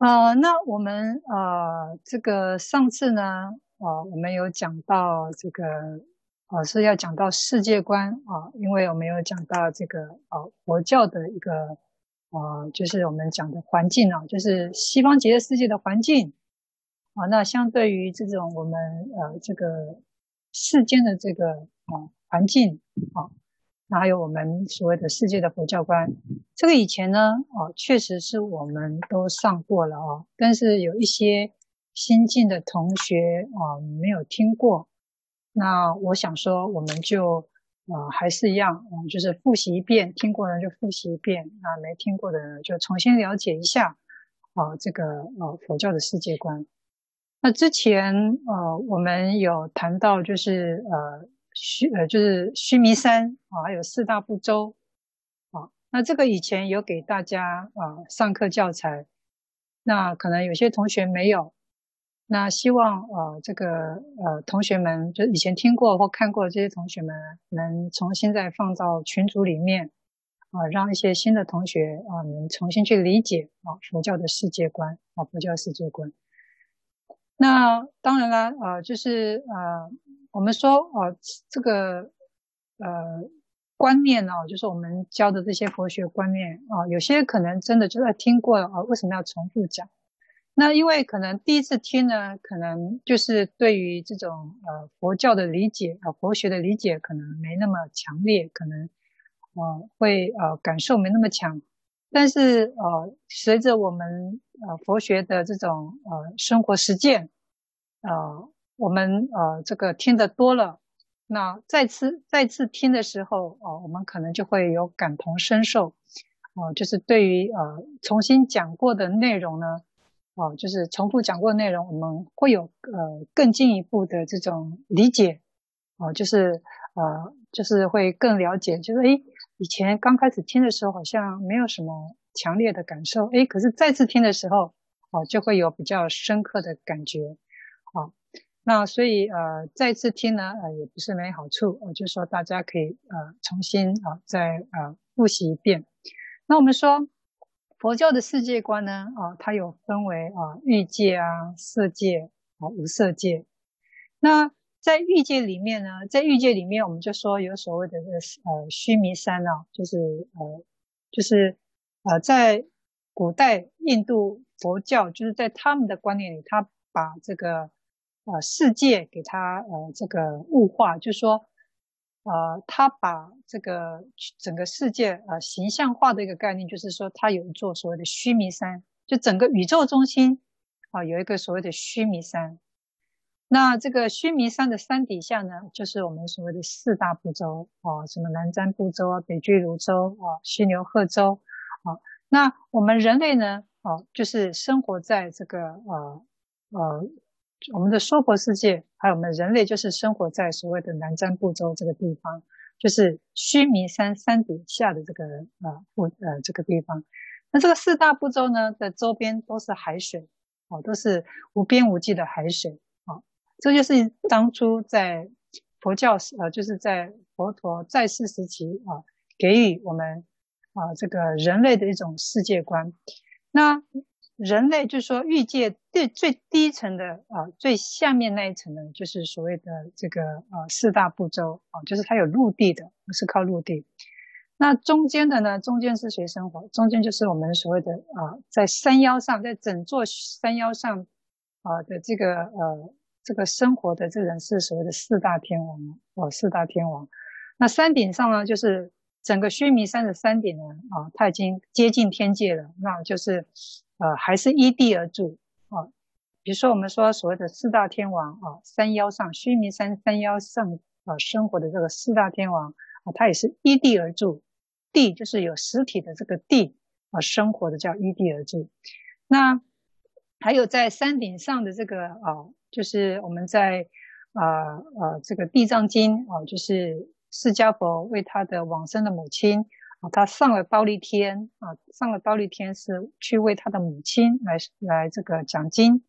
呃，那我们呃，这个上次呢，呃，我们有讲到这个，呃，是要讲到世界观啊，因为我们有讲到这个呃，佛教的一个呃，就是我们讲的环境啊，就是西方极乐世界的环境啊，那相对于这种我们呃这个世间的这个啊，呃，环境啊。还有我们所谓的世界的佛教观，这个以前呢，哦，确实是我们都上过了哦，但是有一些新进的同学啊，没有听过。那我想说，我们就呃还是一样，就是复习一遍，听过的就复习一遍，那没听过的就重新了解一下啊，这个呃佛教的世界观。那之前呃我们有谈到，就是呃。须呃，就是须弥山啊，还有四大部洲啊。那这个以前有给大家啊上课教材，那可能有些同学没有。那希望呃这个呃同学们，就以前听过或看过的这些同学们，能重新再放到群组里面啊，让一些新的同学啊能重新去理解啊佛教的世界观啊佛教世界观。那当然啦，呃，就是呃。我们说哦，这个呃观念哦，就是我们教的这些佛学观念啊，有些可能真的就在听过啊，为什么要重复讲？那因为可能第一次听呢，可能就是对于这种呃佛教的理解啊，佛学的理解可能没那么强烈，可能呃会呃感受没那么强。但是呃，随着我们呃佛学的这种呃生活实践呃。我们呃，这个听得多了，那再次再次听的时候，哦、呃，我们可能就会有感同身受，哦、呃，就是对于呃重新讲过的内容呢，哦、就是重复讲过的内容，我们会有呃更进一步的这种理解，哦、就是呃就是会更了解，就是诶，以前刚开始听的时候好像没有什么强烈的感受，诶，可是再次听的时候，哦、就会有比较深刻的感觉，那所以呃再次听呢呃也不是没好处，我、就说大家可以呃重新啊、再呃复习一遍。那我们说佛教的世界观呢啊、它有分为啊、欲界啊、色界啊、无色界。那在欲界里面呢，在欲界里面我们就说有所谓的这个呃须弥山啊，就是呃就是呃在古代印度佛教就是在他们的观念里，他把这个。呃，世界给他呃这个物化，就是说，呃，他把这个整个世界呃形象化的一个概念，就是说，他有一座所谓的须弥山，就整个宇宙中心啊、有一个所谓的须弥山。那这个须弥山的山底下呢，就是我们所谓的四大部洲啊、什么南瞻部洲啊、北俱卢洲啊、西牛贺洲啊。那我们人类呢，哦、就是生活在这个呃呃。我们的娑婆世界，还有我们人类，就是生活在所谓的南瞻部洲这个地方，就是须弥山山底下的这个呃部呃这个地方。那这个四大部洲呢的周边都是海水，哦，都是无边无际的海水，哦，这就是当初在佛教时呃，就是在佛陀在世时期啊，给予我们啊这个人类的一种世界观。那人类就是说，欲界最最低层的啊、最下面那一层呢，就是所谓的这个呃四大部洲啊、就是它有陆地的，是靠陆地。那中间的呢，中间是谁生活？中间就是我们所谓的啊、在山腰上，在整座山腰上啊、的这个呃这个生活的这人是所谓的四大天王哦、四大天王。那山顶上呢，就是整个须弥山的山顶呢啊、它已经接近天界了，那就是。呃，还是依地而住啊、比如说，我们说所谓的四大天王啊、山腰上须弥山山腰上啊、生活的这个四大天王啊、呃，它也是依地而住。地就是有实体的这个地啊、生活的叫依地而住。那还有在山顶上的这个啊、就是我们在啊呃，呃这个地藏经啊、就是释迦佛为他的往生的母亲。啊，他上了忉利天啊，上了忉利天是去为他的母亲来来这个讲经，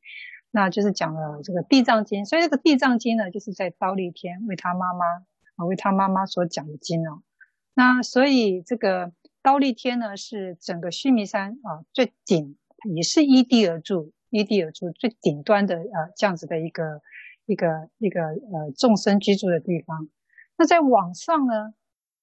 那就是讲了这个地藏经。所以这个地藏经呢，就是在忉利天为他妈妈啊，为他妈妈所讲的经哦。那所以这个忉利天呢，是整个须弥山啊最顶也是依地而住，依地而住最顶端的呃这样子的一个一个一个呃众生居住的地方。那在往上呢，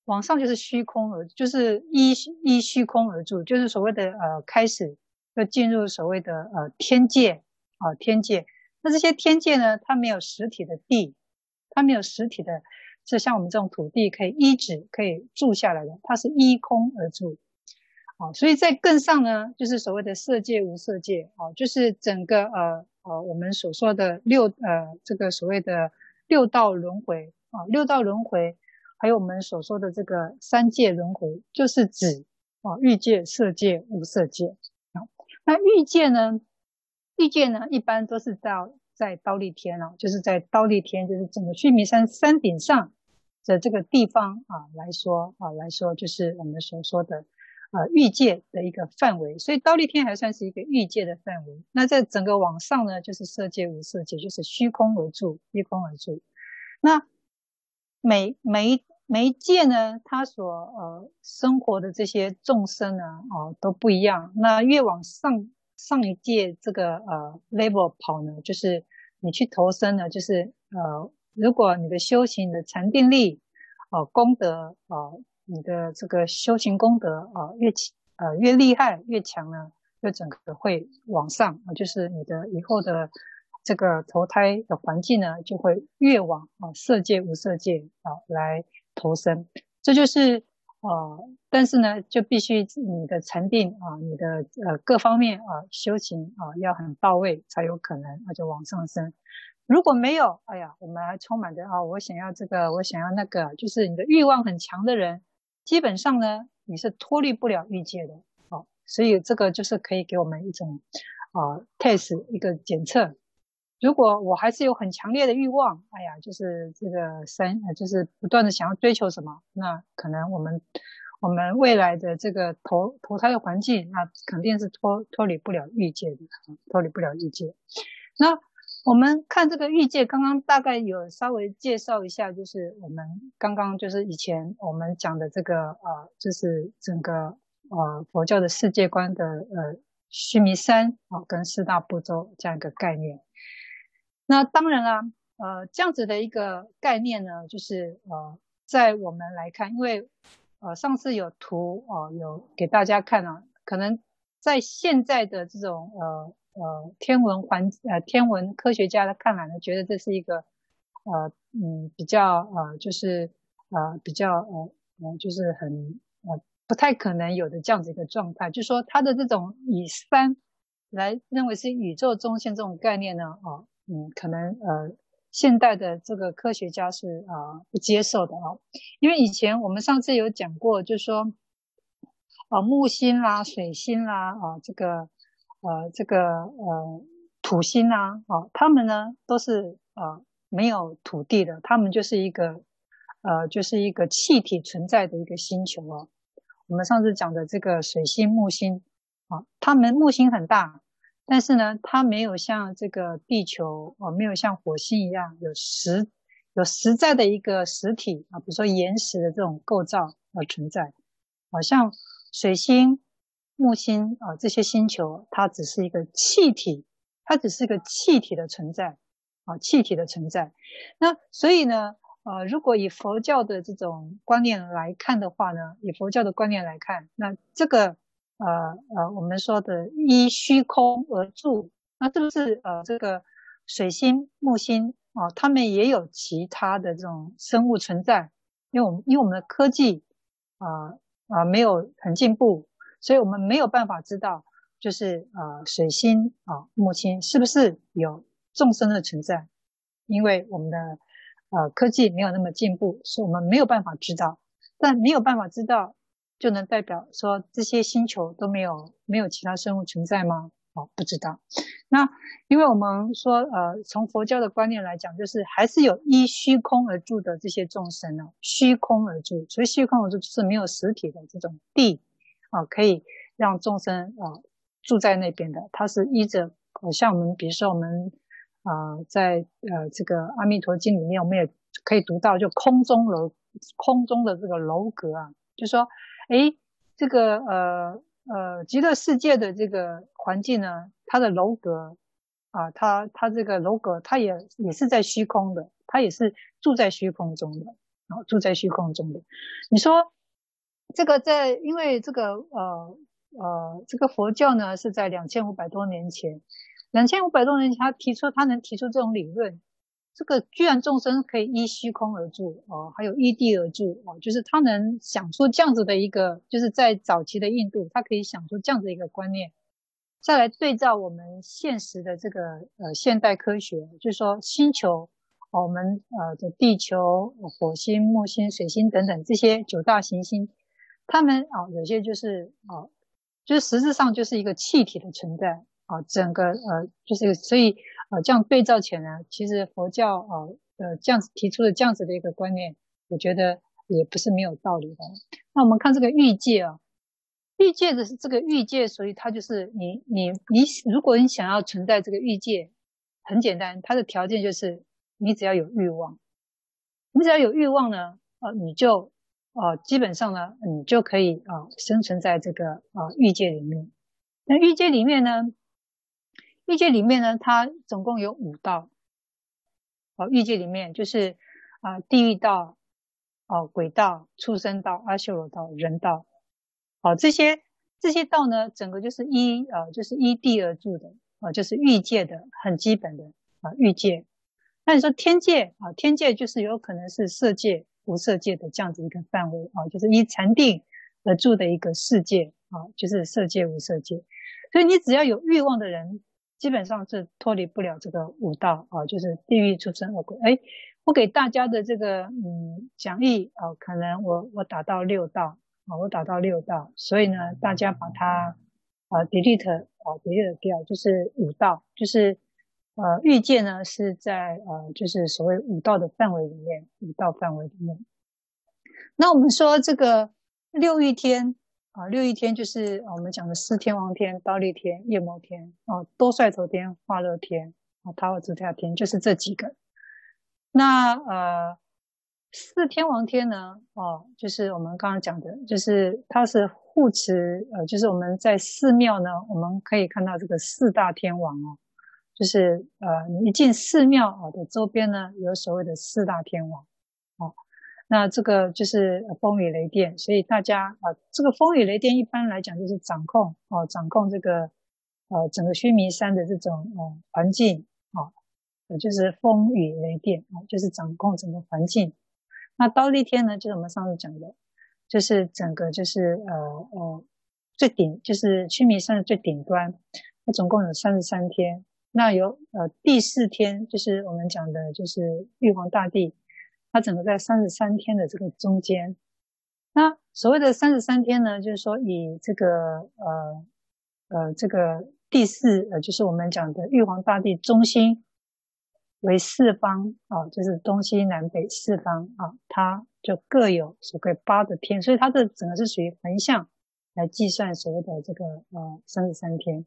往上就是虚空而，就是依依虚空而住，就是所谓的呃开始要进入所谓的呃天界啊、天界。那这些天界呢，它没有实体的地，它没有实体的。就像我们这种土地可以依止，可以住下来的，它是依空而住，啊，所以在更上呢，就是所谓的色界无色界，啊，就是整个呃呃我们所说的六呃这个所谓的六道轮回啊，六道轮回，还有我们所说的这个三界轮回，就是指啊欲界、色界、无色界啊。那欲界呢，欲界呢一般都是到在刀立天哦，就是在刀立天，就是整个须弥山山顶上。的这个地方啊来说啊来说，就是我们所说的呃欲界的一个范围，所以刀立天还算是一个欲界的范围。那在整个往上呢，就是色界无色界，就是虚空而住，虚空而住。那每每每一界呢，它所呃生活的这些众生呢，哦、都不一样。那越往上上一界这个呃 level 跑呢，就是你去投生呢，就是呃。如果你的修行的禅定力，呃，功德，呃，你的这个修行功德，啊、呃，越呃越厉害越强呢，就整个会往上、就是你的以后的这个投胎的环境呢，就会越往啊、色界无色界啊、来投生。这就是呃，但是呢，就必须你的禅定啊、你的呃各方面啊、修行啊、要很到位，才有可能那就往上升。如果没有，哎呀，我们还充满着啊、我想要这个，我想要那个，就是你的欲望很强的人，基本上呢，你是脱离不了欲界的，哦，所以这个就是可以给我们一种啊 test 一个检测。如果我还是有很强烈的欲望，哎呀，就是这个三，就是不断的想要追求什么，那可能我们我们未来的这个投投胎的环境，那肯定是脱脱离不了欲界的，脱离不了欲界，那。我们看这个欲界，刚刚大概有稍微介绍一下，就是我们刚刚就是以前我们讲的这个呃，就是整个呃佛教的世界观的呃须弥山啊、跟四大部洲这样一个概念。那当然啦，呃，这样子的一个概念呢，就是呃，在我们来看，因为呃上次有图哦、呃，有给大家看啊，可能在现在的这种呃。呃，天文环呃，天文科学家的看来呢，觉得这是一个呃嗯比较呃就是呃比较呃呃就是很呃不太可能有的这样子一个状态，就是说它的这种以三来认为是宇宙中心这种概念呢，哦、嗯可能呃现代的这个科学家是啊、呃、不接受的啊，因为以前我们上次有讲过，就是说啊、木星啦、水星啦啊、这个。呃，这个呃土星啦啊，他们呢都是呃没有土地的，他们就是一个呃就是一个气体存在的一个星球哦。我们上次讲的这个水星、木星啊，他们木星很大，但是呢，它没有像这个地球哦，没有像火星一样有实有实在的一个实体啊，比如说岩石的这种构造而存在，好像水星。木星啊，这些星球它只是一个气体，它只是一个气体的存在啊，气体的存在。那所以呢，呃，如果以佛教的这种观念来看的话呢，以佛教的观念来看，那这个呃呃，我们说的依虚空而住，那是不是呃这个水星、木星啊，他们也有其他的这种生物存在？因为我们因为我们的科技啊啊没有很进步。所以我们没有办法知道，就是呃水星啊木星是不是有众生的存在，因为我们的呃科技没有那么进步，所以我们没有办法知道。但没有办法知道，就能代表说这些星球都没有没有其他生物存在吗？哦，不知道。那因为我们说呃从佛教的观念来讲，就是还是有依虚空而住的这些众生呢，虚空而住，所以虚空而住是没有实体的这种地。啊，可以让众生啊住在那边的，它是依着，像我们比如说我们啊，在呃这个《阿弥陀经》里面，我们也可以读到，就空中楼，空中的这个楼阁啊，就说，诶，这个呃呃极乐世界的这个环境呢，它的楼阁啊，它它这个楼阁，它也也是在虚空的，它也是住在虚空中的啊，住在虚空中的。你说这个在，因为这个呃呃，这个佛教呢是在两千五百多年前，两千五百多年前他提出，他能提出这种理论。这个居然众生可以依虚空而住哦，还有依地而住哦，就是他能想出这样子的一个，就是在早期的印度，他可以想出这样子一个观念，再来对照我们现实的这个呃现代科学，就是说星球，我们呃的地球、火星、木星、水星等等这些九大行星，他们啊、哦、有些就是啊、哦，就是实质上就是一个气体的存在啊、整个呃就是所以。啊，这样对照起来呢，其实佛教啊，呃，这样子提出的这样子的一个观念，我觉得也不是没有道理的。那我们看这个欲界啊，欲界的是这个欲界，所以它就是你你你，如果你想要存在这个欲界，很简单，它的条件就是你只要有欲望，你只要有欲望呢，呃，你就呃，基本上呢，你就可以啊，生存在这个啊欲界里面。那欲界里面呢？欲界里面呢，它总共有五道。哦，欲界里面就是啊、地狱道、哦，鬼道、畜生道、阿修罗道、人道。哦，这些这些道呢，整个就是依啊、呃，就是依地而住的啊、呃，就是欲界的很基本的啊，欲界。那你说天界啊，天界就是有可能是色界、无色界的这样子一个范围啊，就是依禅定而住的一个世界啊，就是色界、无色界。所以你只要有欲望的人。基本上是脱离不了这个五道啊，就是地狱、出生、恶鬼。哎，我给大家的这个嗯讲义啊，可能我我打到六道啊，我打到六道，所以呢，大家把它啊 delete 啊 delete 掉，就是五道，就是呃欲界呢是在呃就是所谓五道的范围里面，五道范围里面。那我们说这个六欲天。啊，六一天就是我们讲的四天王天、忉利天、夜摩天、哦，多帅头天、化乐天、啊，他化自在天，就是这几个。那呃，四天王天呢，哦，就是我们刚刚讲的，就是它是护持，呃，就是我们在寺庙呢，我们可以看到这个四大天王哦，就是呃，你一进寺庙啊的周边呢，有所谓的四大天王，哦。那这个就是风雨雷电，所以大家啊，这个风雨雷电一般来讲就是掌控哦，掌控这个呃整个须弥山的这种呃环境啊，就是风雨雷电啊，就是掌控整个环境。那忉利天呢，就是我们上次讲的，就是整个就是呃呃最顶，就是须弥山的最顶端，它总共有三十三天。那有呃第四天，就是我们讲的就是玉皇大帝。它整个在三十三天的这个中间，那所谓的三十三天呢，就是说以这个呃呃这个第四呃，就是我们讲的玉皇大帝中心为四方啊，就是东西南北四方啊，它就各有所谓八的天，所以它的整个是属于横向来计算所谓的这个呃三十三天。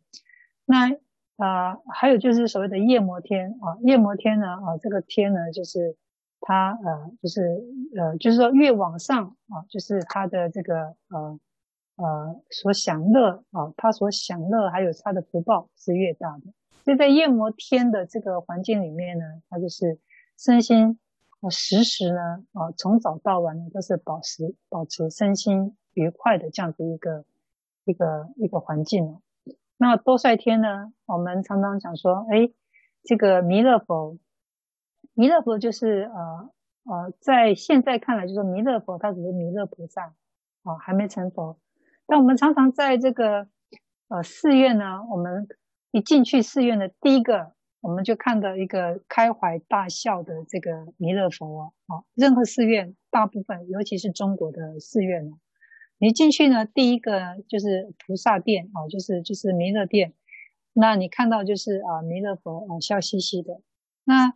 那啊、还有就是所谓的夜摩天啊，夜摩天呢啊，这个天呢就是。它呃就是呃就是说越往上啊，就是他的这个呃呃所享乐啊，他所享乐还有他的福报是越大的。所以在夜摩天的这个环境里面呢，他就是身心啊时时呢啊从早到晚呢都是保持保持身心愉快的这样子一个一个一个环境。那多帅天呢，我们常常讲说，哎，这个弥勒佛。弥勒佛就是呃呃，在现在看来，就是弥勒佛他只是弥勒菩萨啊、还没成佛。但我们常常在这个呃寺院呢，我们一进去寺院的第一个，我们就看到一个开怀大笑的这个弥勒佛啊、呃。任何寺院，大部分尤其是中国的寺院呢，你进去呢，第一个就是菩萨殿啊、就是就是弥勒殿。那你看到就是啊、弥勒佛啊、笑嘻嘻的那。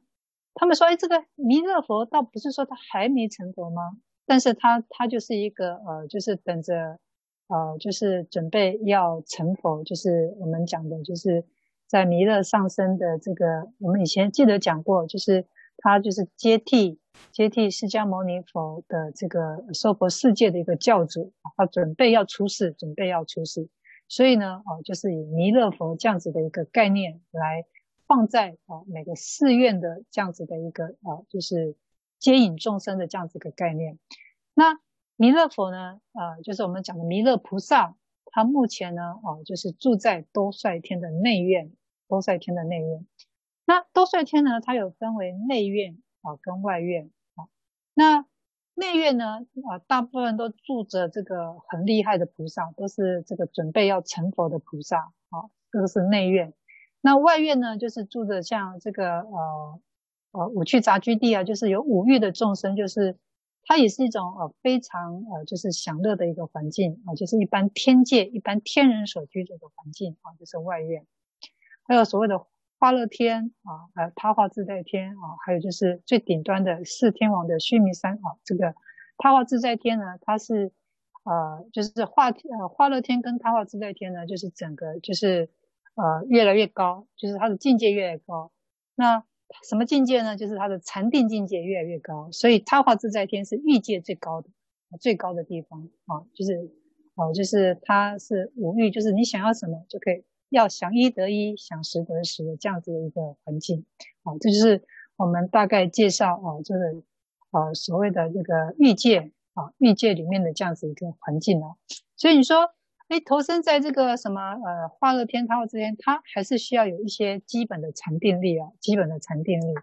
他们说：“哎，这个弥勒佛倒不是说他还没成佛吗？但是他他就是一个呃，就是等着，呃，就是准备要成佛，就是我们讲的，就是在弥勒上身的这个，我们以前记得讲过，就是他就是接替接替释迦牟尼佛的这个娑婆世界的一个教主，他准备要出世，准备要出世，所以呢，哦，就是以弥勒佛这样子的一个概念来放在啊每个寺院的这样子的一个啊，就是接引众生的这样子一个概念。那弥勒佛呢，呃，就是我们讲的弥勒菩萨，他目前呢，哦，就是住在多帅天的内院，多帅天的内院。那多帅天呢，它有分为内院啊跟外院啊。那内院呢，啊，大部分都住着这个很厉害的菩萨，都是这个准备要成佛的菩萨，啊，这个是内院。那外院呢，就是住着像这个呃呃五趣杂居地啊，就是有五欲的众生，就是它也是一种呃非常呃就是享乐的一个环境啊，就是一般天界一般天人所居住的环境啊，就是外院。还有所谓的化乐天啊，呃他化自在天啊，还有就是最顶端的四天王的须弥山啊。这个他化自在天呢，它是呃，就是化呃化乐天跟他化自在天呢，就是整个就是呃越来越高，就是他的境界越来越高。那什么境界呢？就是他的禅定境界越来越高。所以他化自在天是欲界最高的最高的地方啊，就是哦、就是它是五欲，就是你想要什么就可以。要想一得一，想十得十的这样子的一个环境，啊，这就是我们大概介绍啊，这个呃所谓的这个欲界啊，欲界里面的这样子一个环境啊。所以你说，哎，投身在这个什么呃化乐天、他化之间，它还是需要有一些基本的禅定力啊，基本的禅定力。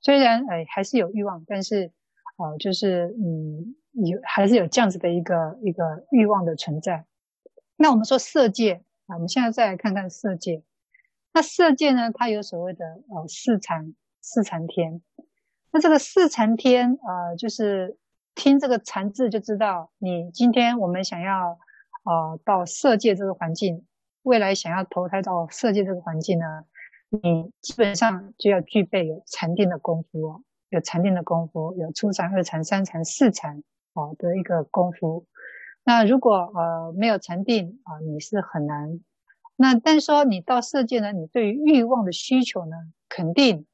虽然哎还是有欲望，但是啊，就是嗯有还是有这样子的一个一个欲望的存在。那我们说色界。啊，我们现在再来看看色界。那色界呢，它有所谓的呃四禅四禅天。那这个四禅天，呃，就是听这个禅字就知道，你今天我们想要呃到色界这个环境，未来想要投胎到色界这个环境呢，你基本上就要具备有禅定的功夫哦，有禅定的功夫，有初禅、二禅、三禅、四禅哦的一个功夫。那如果呃没有禅定啊，你是很难。那但是说你到色界呢，你对于欲望的需求呢，肯定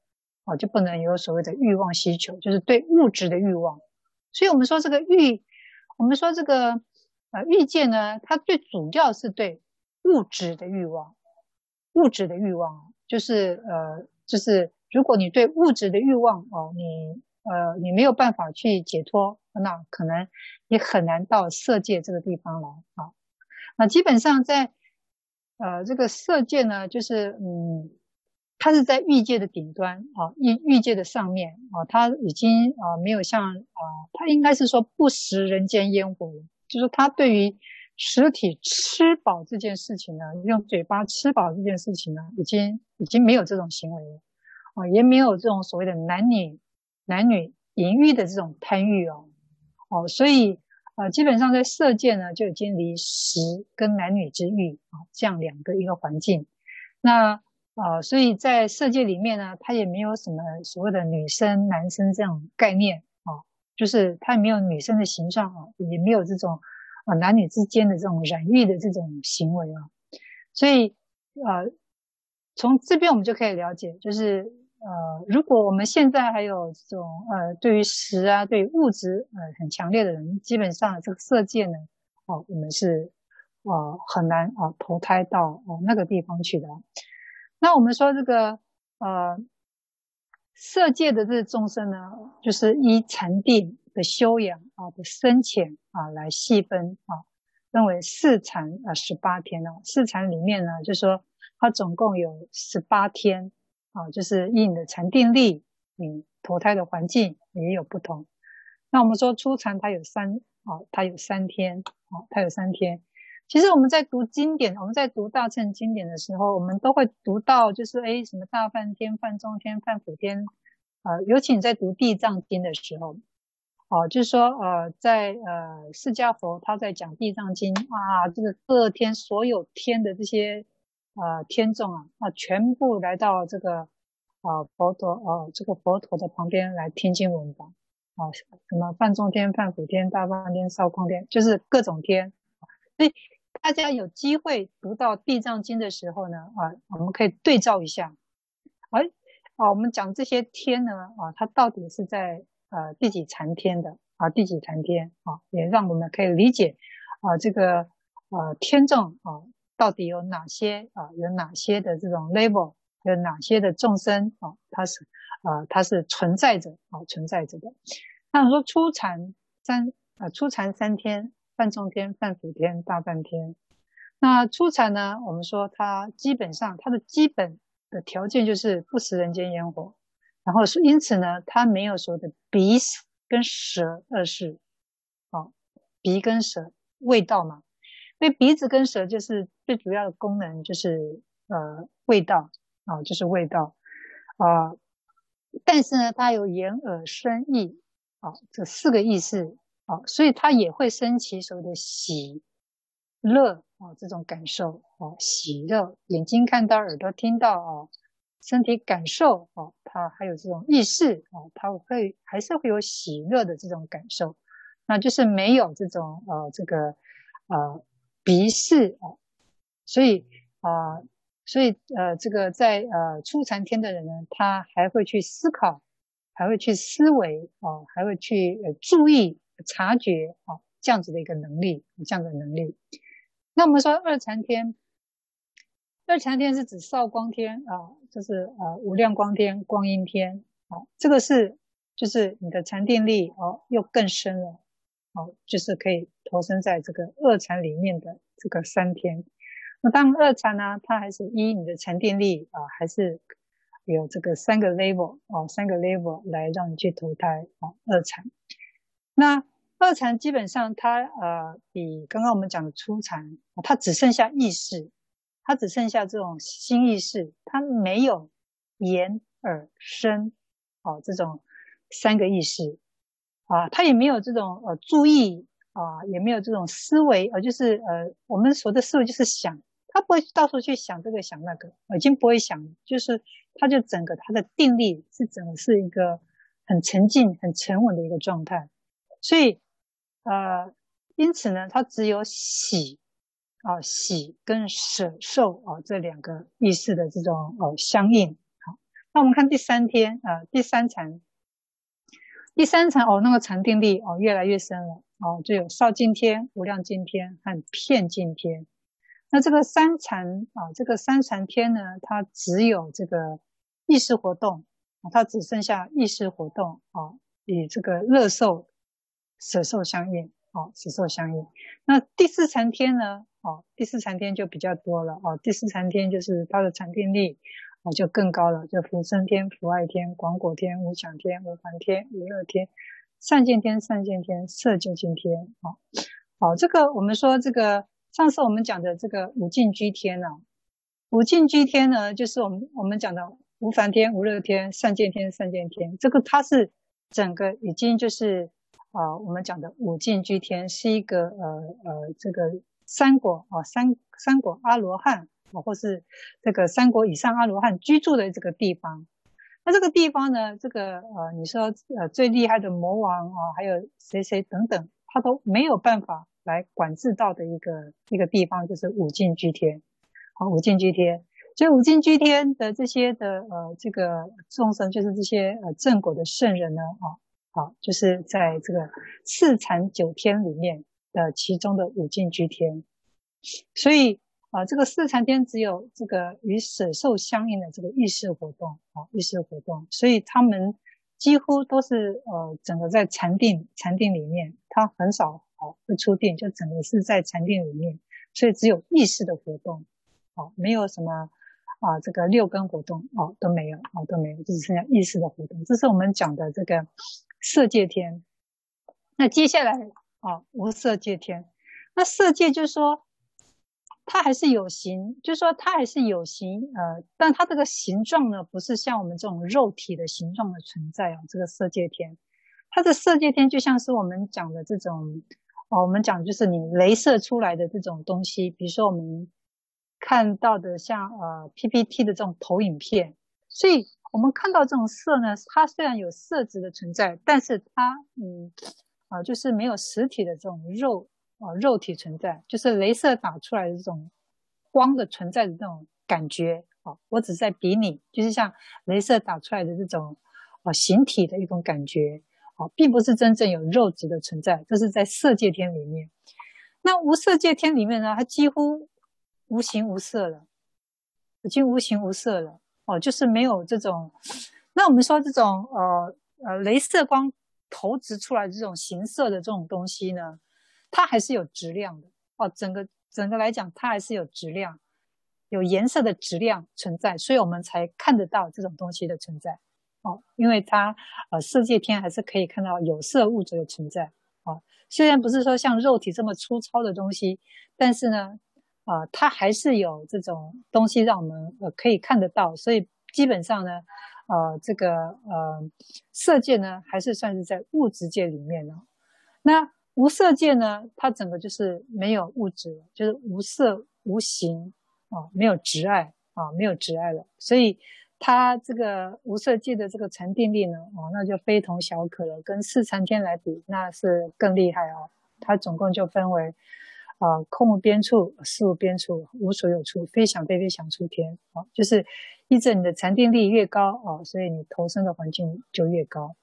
啊就不能有所谓的欲望需求，就是对物质的欲望。所以我们说这个欲，我们说这个呃欲界呢，它最主要是对物质的欲望，物质的欲望就是呃就是如果你对物质的欲望哦，你呃你没有办法去解脱。那可能你很难到色界这个地方来啊。那基本上在呃这个色界呢，就是嗯，它是在欲界的顶端啊，欲欲界的上面啊，它已经啊没有像啊，它应该是说不食人间烟火了，就是他对于实体吃饱这件事情呢，用嘴巴吃饱这件事情呢，已经已经没有这种行为了啊，也没有这种所谓的男女男女淫欲的这种贪欲哦。哦，所以呃，基本上在色界呢，就已经离食跟男女之欲啊这样两个一个环境。那呃，所以在色界里面呢，它也没有什么所谓的女生、男生这种概念，就是它也没有女生的形象啊，也没有这种啊男女之间的这种染欲的这种行为啊。所以呃，从这边我们就可以了解，就是。呃，如果我们现在还有这种呃，对于食啊，对于物质呃很强烈的人，基本上这个色界呢，哦，我们是呃很难啊、投胎到哦那个地方去的。那我们说这个呃色界的这个众生呢，就是依禅定的修养啊的深浅啊来细分啊，分为四禅啊十八天呢。四禅里面呢，就说它总共有十八天。啊，就是依你的禅定力，你投胎的环境也有不同。那我们说初禅它有三啊，它有三天啊，它有三天。其实我们在读经典，我们在读大乘经典的时候，我们都会读到，就是诶什么大梵天、梵中天、梵辅天啊。尤其你在读地藏经的时候，哦、啊，就是说呃，在呃释迦佛他在讲地藏经啊，这个各天所有天的这些。呃，天众啊，啊，全部来到这个啊佛陀啊这个佛陀的旁边来听经闻法啊，什么梵中天、梵辅天、大梵天、少空天，就是各种天。所以大家有机会读到地藏经的时候呢，啊，我们可以对照一下，哎，啊，我们讲这些天呢，啊，它到底是在呃第几禅天的啊？第几禅天啊？也让我们可以理解啊这个呃天众啊。到底有哪些啊？有哪些的这种 level？有哪些的众生啊？它是啊，它是存在着啊，存在着的。那说初禅三啊，初禅三天：范仲天、梵辅天、大梵天。那初禅呢？我们说它基本上它的基本的条件就是不食人间烟火，然后是因此呢，它没有所谓的鼻跟舌二是。啊，鼻跟舌味道嘛，因为鼻子跟舌就是最主要的功能，就是呃味道。啊，就是味道，啊，但是呢，它有眼、耳、身、意，啊，这四个意思，啊，所以他也会升起所谓的喜、乐，啊，这种感受，啊，喜乐，眼睛看到，耳朵听到，啊，身体感受，啊，他还有这种意识，啊，他会还是会有喜乐的这种感受，那就是没有这种呃这个呃鼻识，啊，所以啊。所以，呃，这个在呃初禅天的人呢，他还会去思考，还会去思维，哦，还会去呃注意、察觉，哦，这样子的一个能力，这样的能力。那我们说二禅天，二禅天是指少光天啊，就是呃无量光天、光阴天，啊，这个是就是你的禅定力哦又更深了，哦，就是可以投身在这个二禅里面的这个三天。那当然二禅呢，它还是依你的禅定力啊，还是有这个三个 level 哦，三个 level 来让你去投胎啊。二禅，那二禅基本上它呃比刚刚我们讲的初禅，它只剩下意识，它只剩下这种心意识，它没有眼耳身哦这种三个意识啊，它也没有这种呃注意啊，也没有这种思维，呃就是呃我们说的思维就是想。他不会到处去想这个想那个，已经不会想。就是他就整个他的定力是整个是一个很沉静、很沉稳的一个状态。所以，呃，因此呢，它只有喜啊喜跟舍受啊这两个意识的这种哦相应。好，那我们看第三天啊，第三禅，第三禅哦，那个禅定力哦越来越深了哦，就有少净天、无量净天和遍净天。那这个三禅啊，这个三禅天呢，它只有这个意识活动，它只剩下意识活动啊，与这个乐受、舍受相应啊，舍受相应。那第四禅天呢？哦，第四禅天就比较多了哦。第四禅天就是它的禅定力啊，就更高了，就福生天、福爱天、广果天、无想天、无烦天、无乐天、善见天、善见天、色究竟天哦。好，这个我们说这个。上次我们讲的这个五净居天呢、啊，五净居天呢，就是我们我们讲的无烦天、无乐天、善见天、善见天。这个它是整个已经就是啊、我们讲的五净居天是一个呃呃这个三果啊三三果阿罗汉啊，或是这个三果以上阿罗汉居住的这个地方。那这个地方呢，这个呃你说呃最厉害的魔王啊，还有谁谁等等，他都没有办法。来管制到的一个一个地方就是五净居天，好，五净居天，所以五净居天的这些的呃这个众生，就是这些呃正果的圣人呢，啊，好，就是在这个四禅九天里面的其中的五净居天，所以啊，这个四禅天只有这个与舍受相应的这个意识活动，啊，意识活动，所以他们几乎都是呃整个在禅定禅定里面，他很少。啊，会出定，就整个是在禅定里面，所以只有意识的活动，啊，没有什么啊，这个六根活动哦都没有，哦都没有，就只剩下意识的活动。这是我们讲的这个色界天。那接下来啊，无色界天。那色界就是说，它还是有形，就是说它还是有形，呃，但它这个形状呢，不是像我们这种肉体的形状的存在哦。这个色界天，它的色界天就像是我们讲的这种。哦，我们讲就是你镭射出来的这种东西，比如说我们看到的像呃 PPT 的这种投影片，所以我们看到这种色呢，它虽然有色质的存在，但是它嗯啊、就是没有实体的这种肉啊、肉体存在，就是镭射打出来的这种光的存在的这种感觉啊、我只在比拟，就是像镭射打出来的这种啊、形体的一种感觉啊。并不是真正有肉质的存在，这是在色界天里面。那无色界天里面呢，它几乎无形无色了，已经无形无色了哦，就是没有这种。那我们说这种呃呃，镭射光投掷出来这种形色的这种东西呢，它还是有质量的哦。整个整个来讲，它还是有质量，有颜色的质量存在，所以我们才看得到这种东西的存在哦。因为它呃，色界天还是可以看到有色物质的存在哦。虽然不是说像肉体这么粗糙的东西，但是呢，啊、它还是有这种东西让我们呃可以看得到，所以基本上呢。呃，这个呃，色界呢，还是算是在物质界里面呢。那无色界呢，它整个就是没有物质，就是无色无形啊，没有执爱啊，没有执爱了。所以它这个无色界的这个禅定力呢，哦，那就非同小可了。跟四禅天来比，那是更厉害哦。它总共就分为啊、空无边处、事无边处、无所有处、非想非非想处天啊，就是。依着你的禅定力越高啊，所以你投生的环境就越高。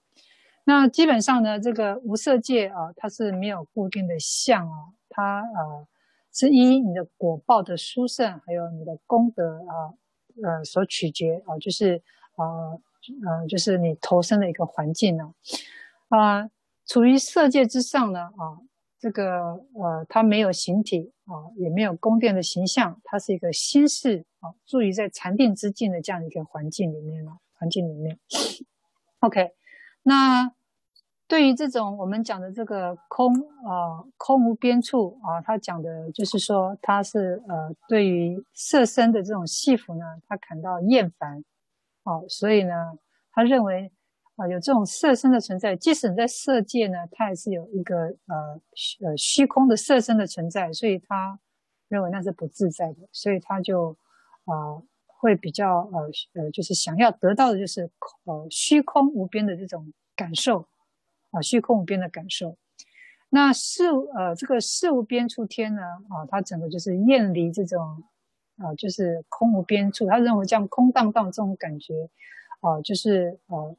那基本上呢，这个无色界啊，它是没有固定的相啊，它呃是依你的果报的殊胜，还有你的功德啊呃所取决啊，就是啊呃就是你投生的一个环境呢啊，处于色界之上呢啊。这个呃，它没有形体啊，也没有宫殿的形象，它是一个心识啊，住于在禅定之境的这样一个环境里面了。环境里面，OK。那对于这种我们讲的这个空啊，空无边处啊，他讲的就是说，他是呃，对于色身的这种系缚呢，他感到厌烦啊，所以呢，他认为。啊，有这种色身的存在，即使你在色界呢，它还是有一个呃呃虚空的色身的存在，所以他认为那是不自在的，所以他就啊、会比较呃呃就是想要得到的就是呃虚空无边的这种感受啊、虚空无边的感受。那识呃这个事无边处天呢啊，它整个就是厌离这种啊、就是空无边处，他认为这样空荡荡这种感觉啊、就是呃。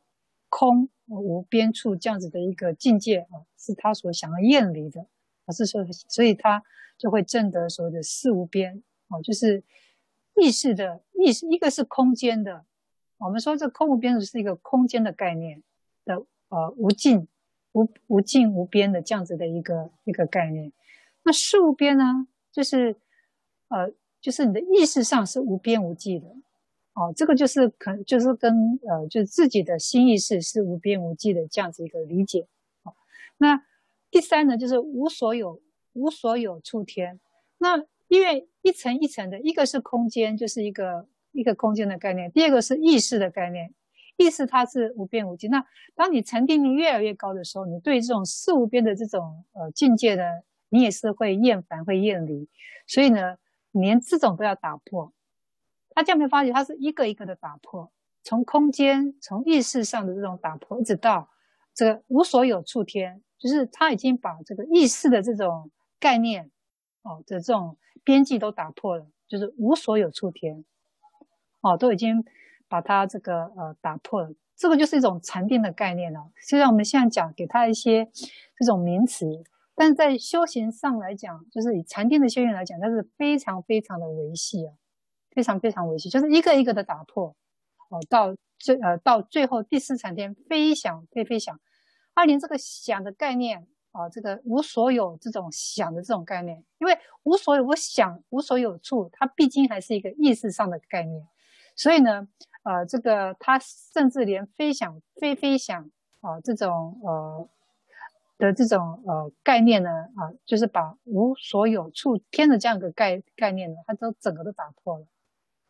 空无边处这样子的一个境界啊，是他所想要厌离的，而是说，所以他就会证得所谓的识无边啊，就是意识的意识，一个是空间的，我们说这空无边处是一个空间的概念的呃无尽无无尽无边的这样子的一个一个概念，那识无边呢，就是呃就是你的意识上是无边无际的。哦，这个就是可就是跟呃，就是自己的心意识是无边无际的这样子一个理解。好，那第三呢，就是无所有无所有处天。那因为一层一层的，一个是空间，就是一个一个空间的概念；第二个是意识的概念，意识它是无边无际。那当你沉定力越来越高的时候，你对这种事无边的这种呃境界呢，你也是会厌烦、会厌离。所以呢，连这种都要打破。他这样没发觉，他是一个一个的打破，从空间、从意识上的这种打破，一直到这个无所有处天，就是他已经把这个意识的这种概念，哦的这种边际都打破了，就是无所有处天，哦都已经把它这个呃打破了。这个就是一种禅定的概念了。虽然我们现在讲给他一些这种名词，但是在修行上来讲，就是以禅定的修行来讲，它是非常非常的维系啊。非常非常危险，就是一个一个的打破，哦，到最呃到最后第四禅天飞想飞飞想，二连这个想的概念啊、这个无所有这种想的这种概念，因为无所有我想无所有处，它毕竟还是一个意识上的概念，所以呢，呃，这个它甚至连飞想飞飞想啊、这种呃的这种呃概念呢啊，就是把无所有处天的这样一个概概念呢，它都整个都打破了。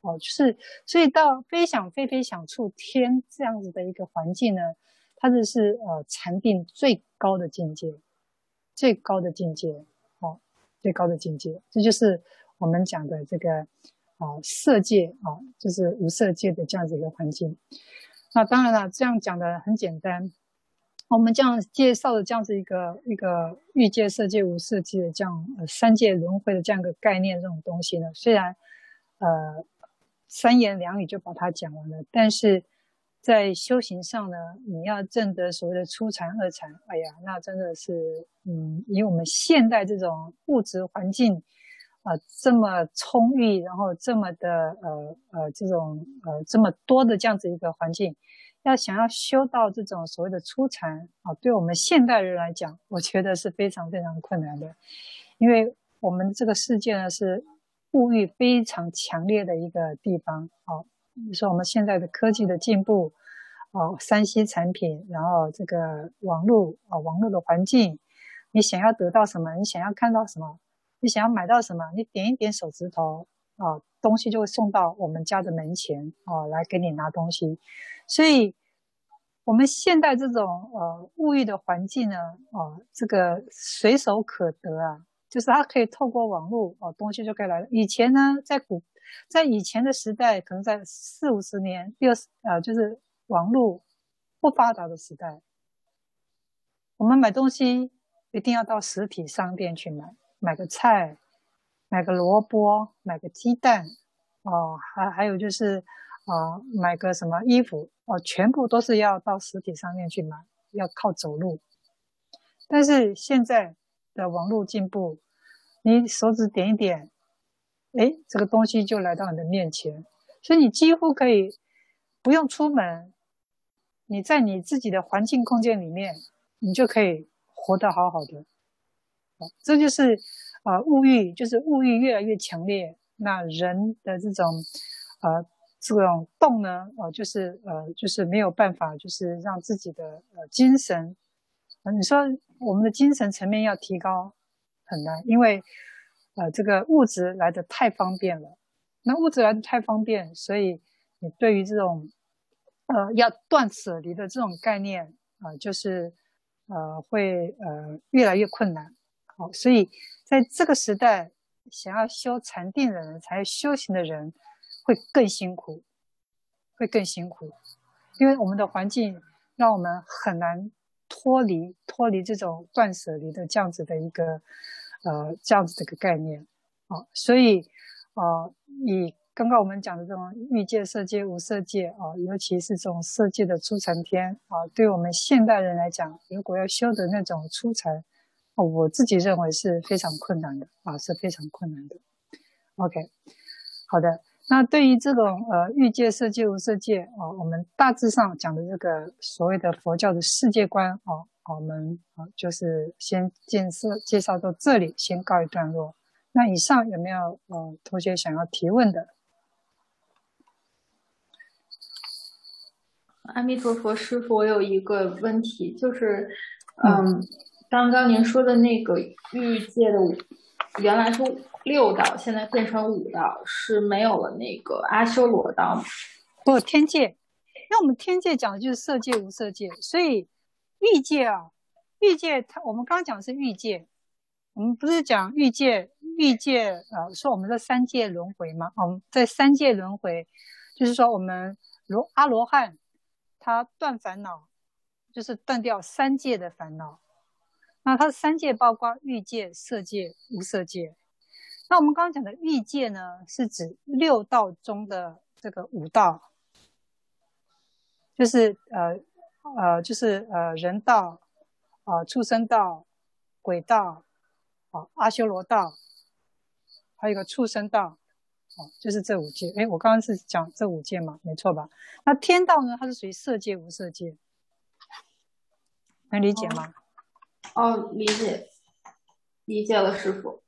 哦，就是所以到非想非非想处天这样子的一个环境呢，它就是呃禅定最高的境界，最高的境界，哦，最高的境界，这就是我们讲的这个啊、呃、色界啊、就是无色界的这样子一个环境。那当然了，这样讲的很简单，我们这样介绍的这样子一个一个欲界、色界、无色界的这样呃三界轮回的这样一个概念，这种东西呢，虽然呃。三言两语就把它讲完了，但是在修行上呢，你要证得所谓的初禅、二禅，哎呀，那真的是，嗯，以我们现代这种物质环境，啊、这么充裕，然后这么的呃呃这种呃这么多的这样子一个环境，要想要修到这种所谓的初禅啊，对我们现代人来讲，我觉得是非常非常困难的，因为我们这个世界呢是物欲非常强烈的一个地方啊。你说我们现在的科技的进步，哦，3C 产品，然后这个网络、哦，网络的环境，你想要得到什么，你想要看到什么，你想要买到什么，你点一点手指头、哦，东西就会送到我们家的门前、哦，来给你拿东西。所以，我们现在这种呃物欲的环境呢，哦，这个随手可得啊，就是它可以透过网络哦，东西就可以来了。以前呢，在古在以前的时代，可能在四五十年、六十呃，就是网络不发达的时代，我们买东西一定要到实体商店去买，买个菜，买个萝卜，买个鸡蛋，哦，还还有就是啊、呃，买个什么衣服哦，全部都是要到实体商店去买，要靠走路。但是现在的网络进步，你手指点一点。哎，这个东西就来到你的面前，所以你几乎可以不用出门，你在你自己的环境空间里面，你就可以活得好好的。这就是啊，物欲就是物欲越来越强烈，那人的这种呃这种动呢，呃就是呃就是没有办法，就是让自己的呃精神，你说我们的精神层面要提高很难，因为。呃，这个物质来的太方便了，那物质来的太方便，所以你对于这种呃要断舍离的这种概念啊、呃，就是呃会呃越来越困难。好，所以在这个时代，想要修禅定的人，才修行的人会更辛苦，会更辛苦，因为我们的环境让我们很难脱离脱离这种断舍离的这样子的一个。呃，这样子的一个概念，啊，所以，啊，以刚刚我们讲的这种欲界、色界、无色界，啊，尤其是这种色界的初禅天，啊，对我们现代人来讲，如果要修的那种初禅，哦，我自己认为是非常困难的，啊，是非常困难的。OK，好的，那对于这种呃欲界、色界、无色界，啊，我们大致上讲的这个所谓的佛教的世界观，啊。我们啊，就是先介绍介绍到这里，先告一段落。那以上有没有呃同学想要提问的？阿弥陀佛，师傅，我有一个问题，就是嗯，刚刚您说的那个欲界的，原来是六道，现在变成五道，是没有了那个阿修罗道吗？不，天界，因为我们天界讲的就是色界、无色界，所以。欲界啊，欲界，它我们刚讲的是欲界，我们不是讲欲界，欲界呃，说我们的三界轮回吗？我们在三界轮回，就是说我们罗阿罗汉，他断烦恼，就是断掉三界的烦恼。那他三界包括欲界、色界、无色界。那我们刚刚讲的欲界呢，是指六道中的这个五道，就是呃。呃，就是呃，人道，啊、呃，畜生道，鬼道，啊、呃，阿修罗道，还有一个畜生道，哦、呃，就是这五界。诶，我刚刚是讲这五界嘛，没错吧？那天道呢？它是属于色界、无色界，能理解吗？哦，哦，理解，理解了，师父。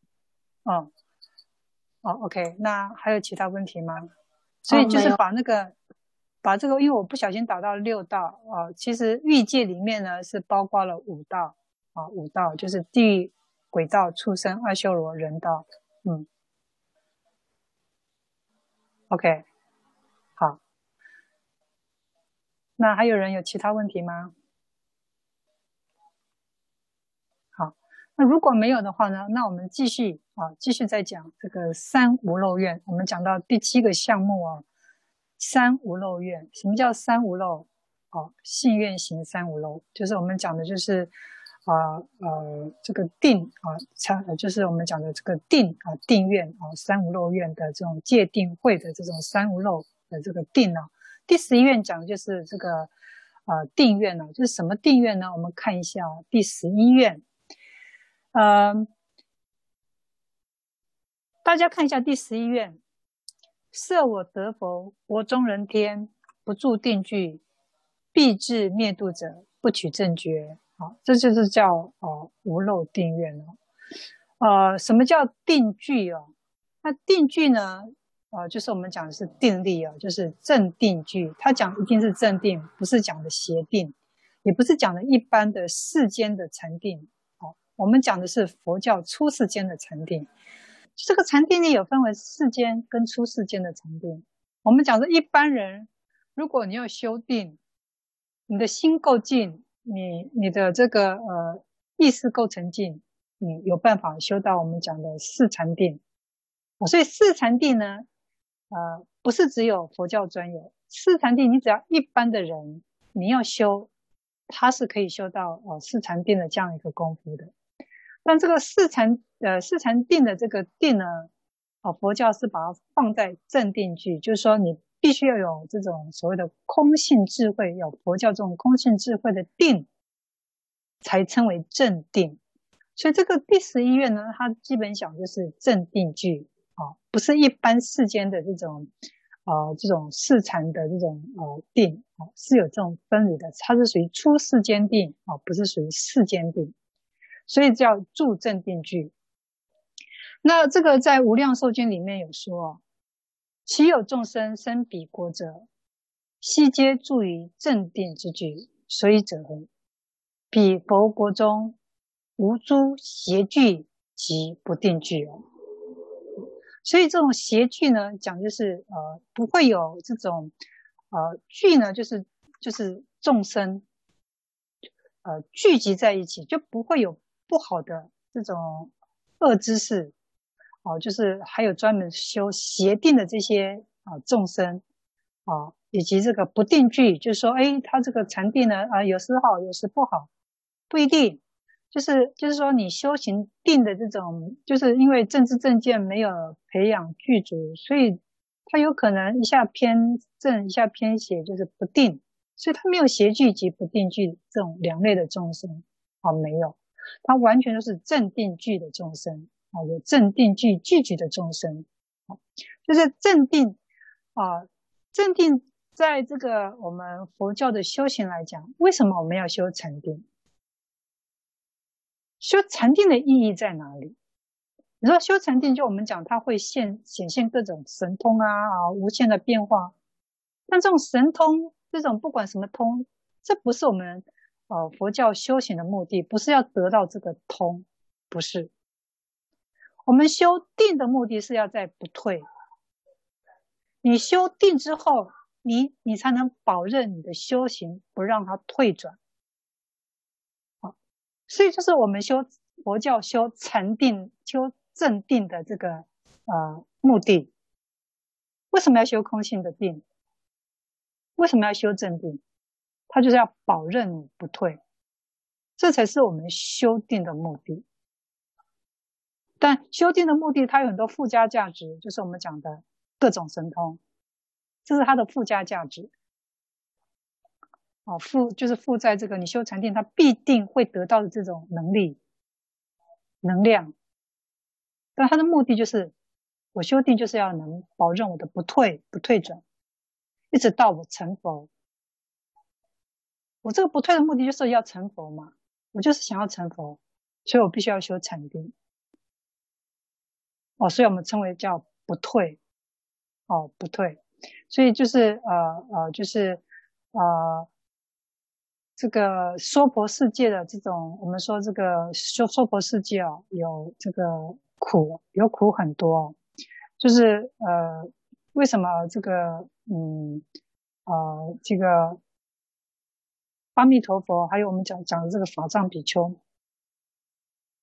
哦，哦，OK，那还有其他问题吗？所以就是把那个。哦把这个，因为我不小心打到六道啊，其实欲界里面呢是包括了五道啊，五道就是地狱、鬼道、畜生、阿修罗、人道，嗯，OK，好，那还有人有其他问题吗？好，那如果没有的话呢，那我们继续啊，继续再讲这个三无漏愿，我们讲到第七个项目啊。三无漏愿，什么叫三无漏？哦，信愿行三无漏，就是我们讲的，就是啊呃，这个定啊，参就是我们讲的这个定啊定愿啊，三无漏愿的这种戒定慧的这种三无漏的这个定呢。第十一愿讲的就是这个啊定愿呢，就是什么定愿呢？我们看一下第十一愿，呃。大家看一下第十一愿：设我得佛，我中人天不住定具，必至灭度者，不取正觉。好，这就是叫哦无漏定愿哦。呃，什么叫定具哦？那定具呢？呃，就是我们讲的是定力哦，就是正定具。他讲一定是正定，不是讲的邪定，也不是讲的一般的世间的禅定。我们讲的是佛教出世间的禅定。这个禅定力有分为世间跟出世间的禅定。我们讲的一般人，如果你要修定，你的心够静。你你的这个呃意识够成静，你有办法修到我们讲的四禅定。所以四禅定呢，呃，不是只有佛教专有。四禅定，你只要一般的人，你要修，他是可以修到呃四禅定的这样一个功夫的。但这个四禅呃四禅定的这个定呢，哦，佛教是把它放在正定句，就是说你。必须要有这种所谓的空性智慧，有佛教这种空性智慧的定，才称为正定。所以这个第十一愿呢，它基本讲就是正定句啊，不是一般世间的这种呃这种世禅的这种呃定啊，是有这种分离的，它是属于出世间定啊，不是属于世间定，所以叫助正定句。那这个在无量寿经里面有说。其有众生生彼国者，悉皆住于正定之具，所以者何？彼佛国中无诸邪具及不定具哦。所以这种邪具呢，讲就是呃不会有这种呃具呢，就是就是众生呃聚集在一起，就不会有不好的这种恶知识。哦，就是还有专门修邪定的这些啊众生啊，以及这个不定具，就是说，哎，他这个禅定呢啊，有时好，有时不好，不一定。就是就是说，你修行定的这种，就是因为正知正见没有培养具足，所以他有可能一下偏正，一下偏邪，就是不定。所以他没有邪具及不定具这种两类的众生啊，没有，它完全都是正定具的众生。啊，有正定具具具的众生，就是正定啊，正定在这个我们佛教的修行来讲，为什么我们要修禅定？修禅定的意义在哪里？你说修禅定，就我们讲，它会现显现各种神通啊啊，无限的变化。但这种神通，这种不管什么通，这不是我们呃佛教修行的目的，不是要得到这个通，不是。我们修定的目的是要在不退。你修定之后，你你才能保证你的修行不让它退转。好，所以就是我们修佛教修禅定、修正定的这个呃目的。为什么要修空性的定？为什么要修正定？他就是要保证你不退，这才是我们修定的目的。但修定的目的，它有很多附加价值，就是我们讲的各种神通，这是它的附加价值。哦，附就是附在这个你修禅定，它必定会得到的这种能力、能量。但它的目的就是，我修定就是要能保证我的不退、不退转，一直到我成佛。我这个不退的目的就是要成佛嘛，我就是想要成佛，所以我必须要修禅定。哦，所以我们称为叫不退，哦，不退，所以就是呃呃，就是呃，这个娑婆世界的这种，我们说这个娑娑婆世界啊，有这个苦，有苦很多，就是呃，为什么这个嗯呃这个阿弥陀佛，还有我们讲讲的这个法藏比丘，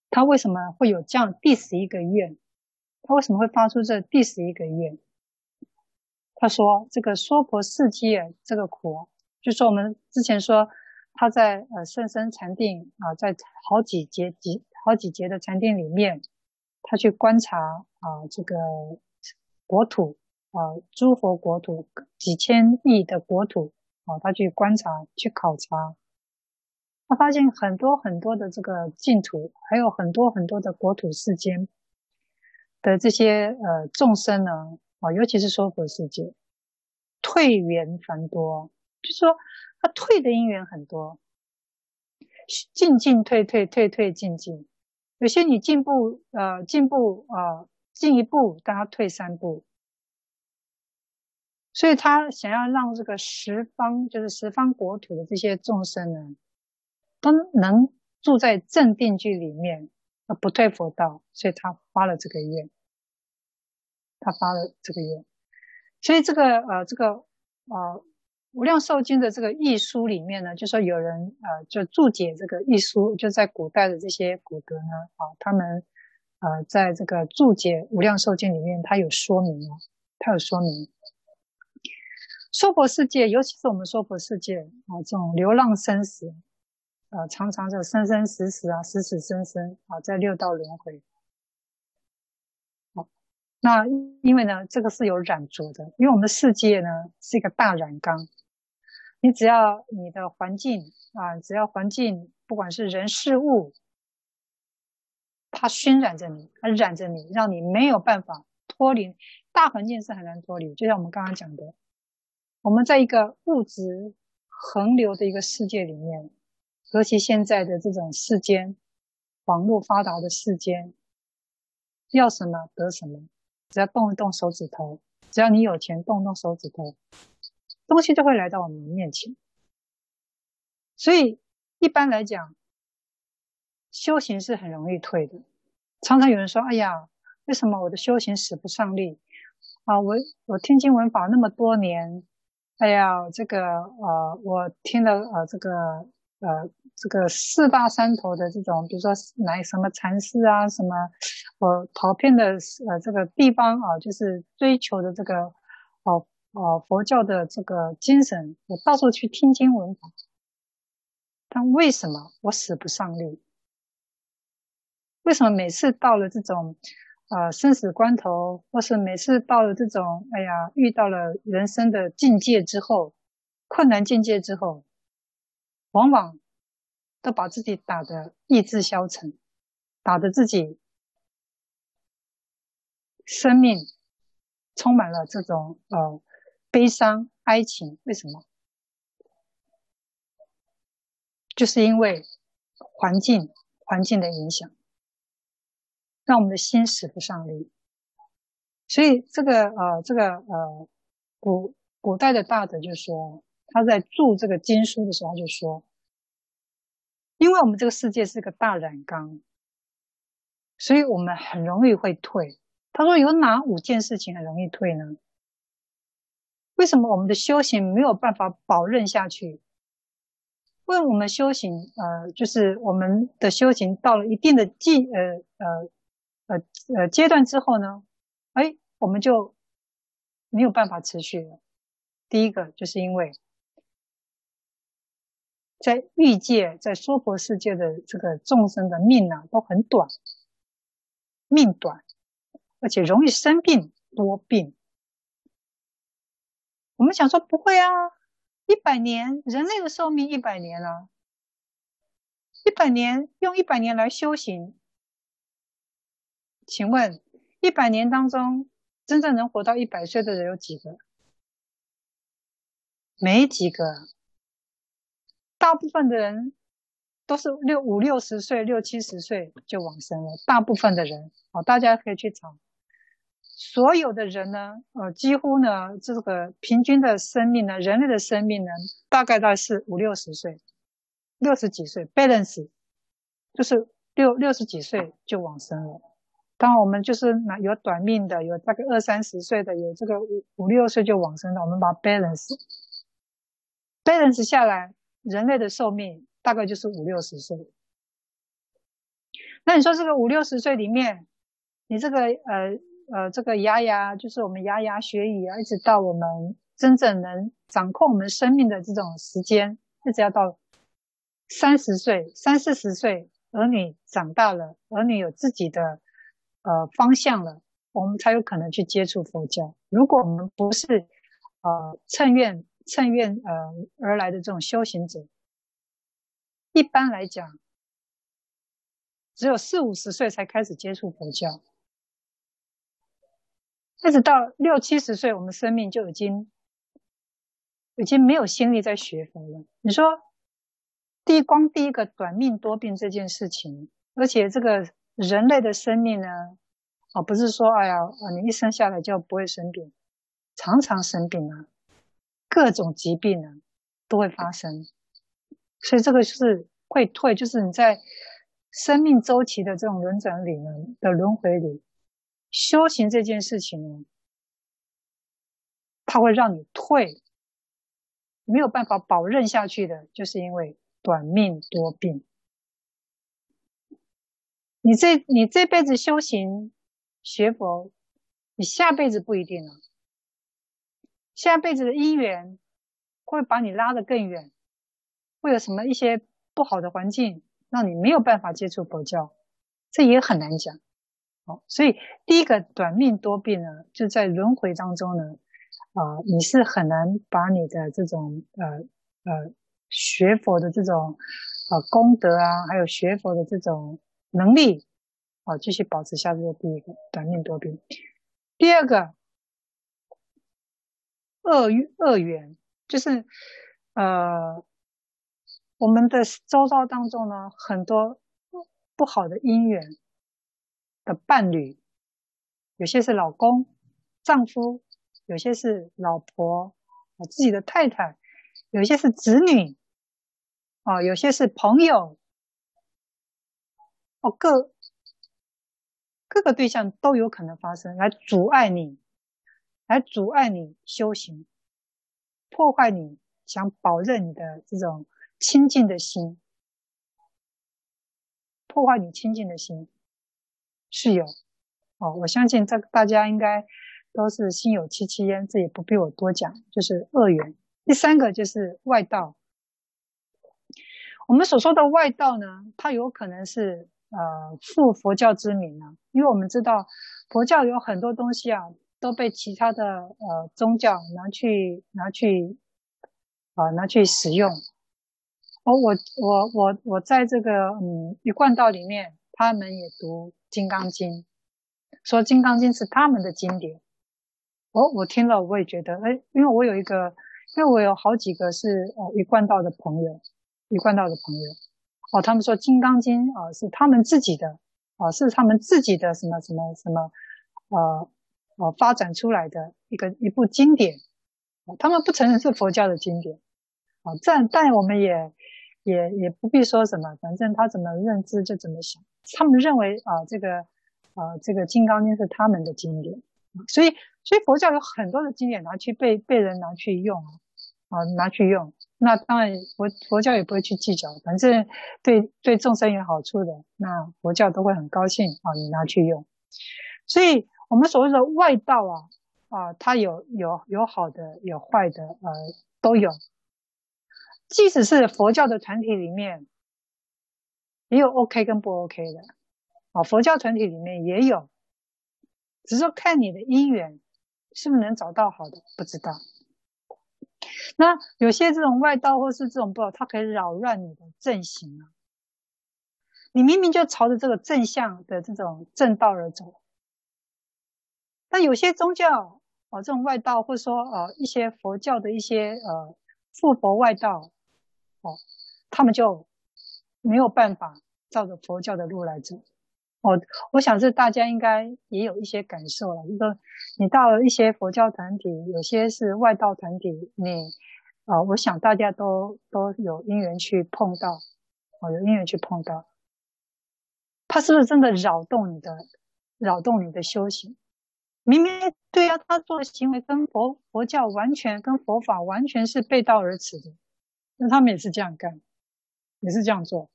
他为什么会有这样第十一个愿？他为什么会发出这第十一个愿？他说：“这个娑婆世界这个苦，就说我们之前说他在呃甚深禅定啊，在好几节几好几节的禅定里面，他去观察啊这个国土啊诸佛国土几千亿的国土啊，他去观察去考察，他发现很多很多的这个净土，还有很多很多的国土世间。”的这些呃众生呢，啊，尤其是娑婆世界，退缘繁多，就是说他退的因缘很多，进进退退，退退进进，有些你进步呃进步呃进一步，但他退三步，所以他想要让这个十方就是十方国土的这些众生呢，都能住在正定居里面。啊，不退佛道，所以他发了这个愿，他发了这个愿，所以这个呃，这个呃，无量寿经的这个译书里面呢，就说有人呃，就注解这个译书，就在古代的这些古德呢，啊，他们呃，在这个注解无量寿经里面，他有说明哦，他有说明，娑婆世界，尤其是我们娑婆世界啊，这种流浪生死。呃，常常就生生死死啊，死死生生啊，在六道轮回。好，那因为呢，这个是有染着的，因为我们的世界呢是一个大染缸，你只要你的环境啊，只要环境不管是人事物，它熏染着你，它染着你，让你没有办法脱离。大环境是很难脱离，就像我们刚刚讲的，我们在一个物质横流的一个世界里面。尤其现在的这种世间，网络发达的世间，要什么得什么，只要动一动手指头，只要你有钱动动手指头，东西就会来到我们面前。所以一般来讲，修行是很容易退的。常常有人说：“哎呀，为什么我的修行使不上力啊？我我听经闻法那么多年，哎呀，这个呃，我听了呃这个。”呃，这个四大山头的这种，比如说来什么禅师啊，什么我逃遍的呃这个地方啊，就是追求的这个哦哦佛教的这个精神，我到处去听经闻法，但为什么我使不上力？为什么每次到了这种呃生死关头，或是每次到了这种哎呀遇到了人生的境界之后，困难境界之后？往往都把自己打得意志消沉，打得自己生命充满了这种呃悲伤哀情。为什么？就是因为环境环境的影响，让我们的心使不上力。所以这个呃这个呃古古代的大德就说。他在著这个经书的时候就说：“因为我们这个世界是个大染缸，所以我们很容易会退。”他说：“有哪五件事情很容易退呢？为什么我们的修行没有办法保任下去？为我们修行，呃，就是我们的修行到了一定的阶，呃呃呃呃阶段之后呢，哎，我们就没有办法持续了。第一个就是因为。”在欲界，在娑婆世界的这个众生的命啊，都很短，命短，而且容易生病多病。我们想说不会啊，一百年，人类的寿命一百年啊，一百年用一百年来修行，请问一百年当中，真正能活到一百岁的人有几个？没几个。大部分的人都是六五六十岁、六七十岁就往生了。大部分的人，哦，大家可以去查，所有的人呢，呃，几乎呢，这个平均的生命呢，人类的生命呢，大概大概是五六十岁，六十几岁，balance，就是六六十几岁就往生了。当，我们就是那有短命的，有大概二三十岁的，有这个五五六岁就往生的。我们把 balance balance 下来。人类的寿命大概就是五六十岁。那你说这个五六十岁里面，你这个呃呃这个牙牙就是我们牙牙学语啊，一直到我们真正能掌控我们生命的这种时间，一直要到三十岁、三四十岁，儿女长大了，儿女有自己的呃方向了，我们才有可能去接触佛教。如果我们不是呃趁愿。趁愿呃而来的这种修行者，一般来讲，只有四五十岁才开始接触佛教。一直到六七十岁，我们生命就已经已经没有心力在学佛了。你说，第光第一个短命多病这件事情，而且这个人类的生命呢，啊，不是说哎呀，你一生下来就不会生病，常常生病啊，各种疾病啊都会发生，所以这个就是会退，就是你在生命周期的这种轮转里呢的轮回里。修行这件事情呢，它会让你退，没有办法保任下去的，就是因为短命多病。你这你这辈子修行学佛，你下辈子不一定了。下辈子的因缘会把你拉得更远，会有什么一些不好的环境，让你没有办法接触佛教，这也很难讲。好，所以第一个短命多病呢，就在轮回当中呢，啊、你是很难把你的这种呃呃学佛的这种呃功德啊，还有学佛的这种能力啊，继续保持下去的。第一个短命多病，第二个恶恶缘，就是呃我们的周遭当中呢，很多不好的姻缘。的伴侣，有些是老公、丈夫，有些是老婆，啊，自己的太太，有些是子女，啊，有些是朋友，哦，各各个对象都有可能发生，来阻碍你，来阻碍你修行，破坏你想保任你的这种清净的心，破坏你清净的心。是有，哦，我相信这大家应该都是心有戚戚焉，这也不必我多讲，就是恶缘。第三个就是外道，我们所说的外道呢，它有可能是呃负佛教之名啊，因为我们知道佛教有很多东西啊都被其他的呃宗教拿去拿去啊、拿去使用。哦，我我我我在这个嗯一贯道里面，他们也读。《金刚经》说，《金刚经》是他们的经典。哦，我听了，我也觉得，哎，因为我有一个，因为我有好几个是哦一贯道的朋友，一贯道的朋友，哦，他们说《金刚经》啊是他们自己的，啊是他们自己的什么什么什么，呃呃发展出来的一个一部经典，他们不承认是佛教的经典，啊，但但我们也也也不必说什么，反正他怎么认知就怎么想。他们认为啊，这个啊，这个《金刚经》是他们的经典，所以，所以佛教有很多的经典拿去被被人拿去用啊，拿去用。那当然，佛佛教也不会去计较，反正对对众生有好处的，那佛教都会很高兴啊，你拿去用。所以，我们所谓的外道啊啊，它有有有好的，有坏的，呃，都有。即使是佛教的团体里面。也有 OK 跟不 OK 的，啊，佛教团体里面也有，只是说看你的因缘是不是能找到好的，不知道。那有些这种外道或是这种不好，它可以扰乱你的阵型啊。你明明就朝着这个正向的这种正道而走，但有些宗教啊，这种外道或者说呃一些佛教的一些呃附佛外道，哦，他们就。没有办法照着佛教的路来走，我我想是大家应该也有一些感受了。就是说你到了一些佛教团体，有些是外道团体，你啊、呃，我想大家都都有因缘去碰到，哦，有因缘去碰到，他是不是真的扰动你的，扰动你的修行？明明对啊，他做的行为跟佛佛教完全跟佛法完全是背道而驰的，那他们也是这样干，也是这样做。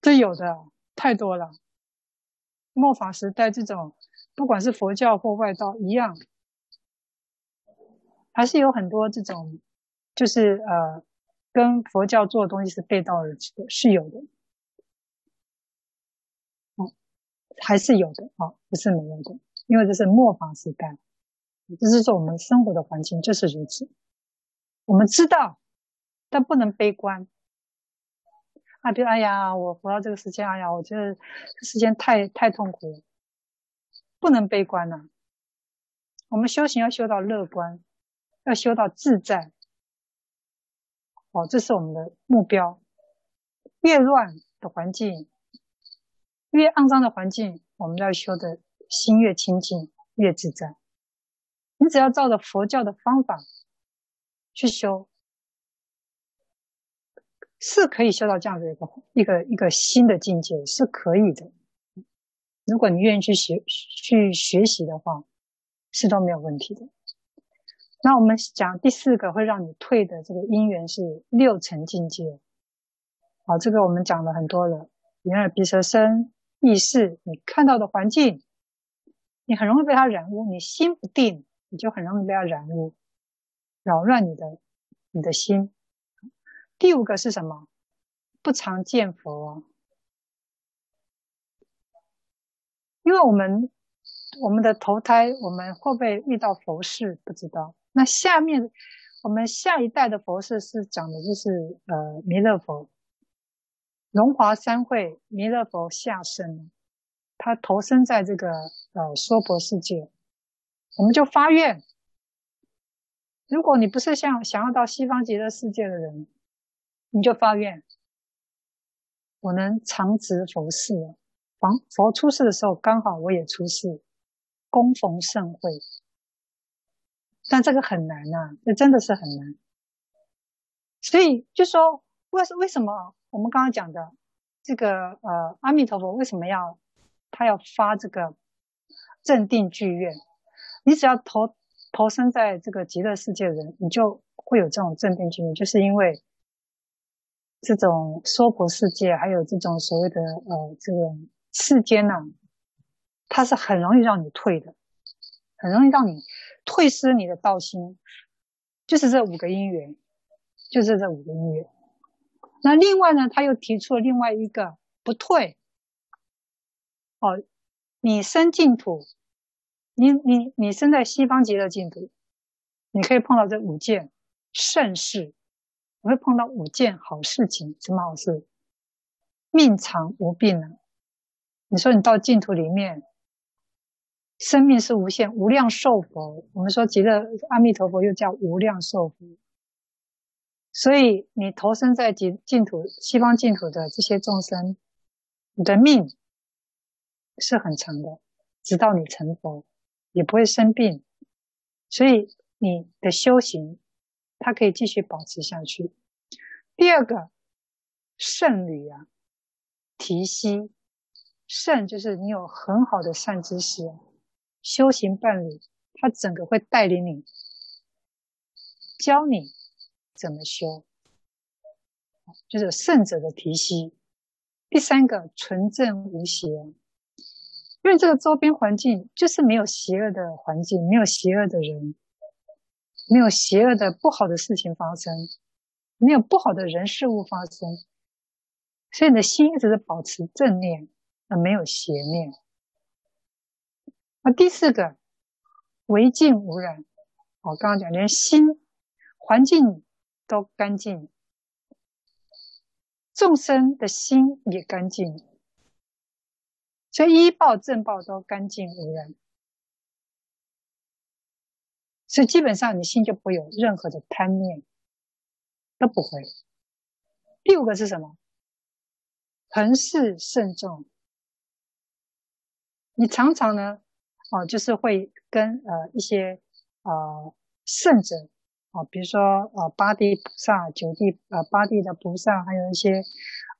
这有的太多了，末法时代这种，不管是佛教或外道一样，还是有很多这种，就是呃，跟佛教做的东西是背道而驰的，是有的，哦，还是有的啊，不是没有的，因为这是末法时代，就是说我们生活的环境就是如此，我们知道，但不能悲观。啊，比如哎呀，我活到这个时间，哎呀，我觉得这时间太太痛苦了，不能悲观了、我们修行要修到乐观，要修到自在。哦，这是我们的目标。越乱的环境，越肮脏的环境，我们要修的心越清净，越自在。你只要照着佛教的方法去修，是可以修到这样的一个一个一个新的境界，是可以的。如果你愿意去学去学习的话，是都没有问题的。那我们讲第四个会让你退的这个因缘是六层境界。好，这个我们讲了很多了。眼耳鼻舌身意识，你看到的环境，你很容易被它染污。你心不定，你就很容易被它染污，扰乱你的你的心。第五个是什么？不常见佛，因为我们我们的投胎，我们会不会遇到佛事？不知道。那下面我们下一代的佛事是讲的就是呃弥勒佛。龙华三会弥勒佛下生，他投生在这个呃娑婆世界，我们就发愿：如果你不是像想要到西方极乐世界的人，你就发愿，我能常值佛世。佛佛出世的时候，刚好我也出世，恭逢盛会。但这个很难啊，这真的是很难。所以就说为什为什么？我们刚刚讲的这个呃，阿弥陀佛为什么要他要发这个正定具愿？你只要投投身在这个极乐世界的人，你就会有这种正定具愿，就是因为这种娑婆世界，还有这种所谓的呃这个世间呢、它是很容易让你退的，很容易让你退失你的道心，就是这五个因缘，就是这五个因缘。那另外呢，他又提出了另外一个不退。哦，你生净土，你你你生在西方极乐净土，你可以碰到这五件盛事，会碰到五件好事情。什么好事？命长无病啊！你说你到净土里面，生命是无限，无量寿佛。我们说极乐阿弥陀佛又叫无量寿佛。所以，你投生在净净土、西方净土的这些众生，你的命是很长的，直到你成佛，也不会生病。所以，你的修行，它可以继续保持下去。第二个，胜旅啊，提携，胜就是你有很好的善知识，修行伴侣，他整个会带领你，教你。怎么修？就是圣者的提携。第三个，纯正无邪，因为这个周边环境就是没有邪恶的环境，没有邪恶的人，没有邪恶的不好的事情发生，没有不好的人事物发生，所以你的心一直是保持正念，而没有邪念。那第四个，唯净无染。我刚刚讲，连心环境。都干净，众生的心也干净，所以依报正报都干净无染，所以基本上你心就不会有任何的贪念，都不会。第五个是什么？恒誓慎重，你常常呢，哦，就是会跟呃一些呃圣者。啊，比如说，呃，八地菩萨、九地，呃，八地的菩萨，还有一些，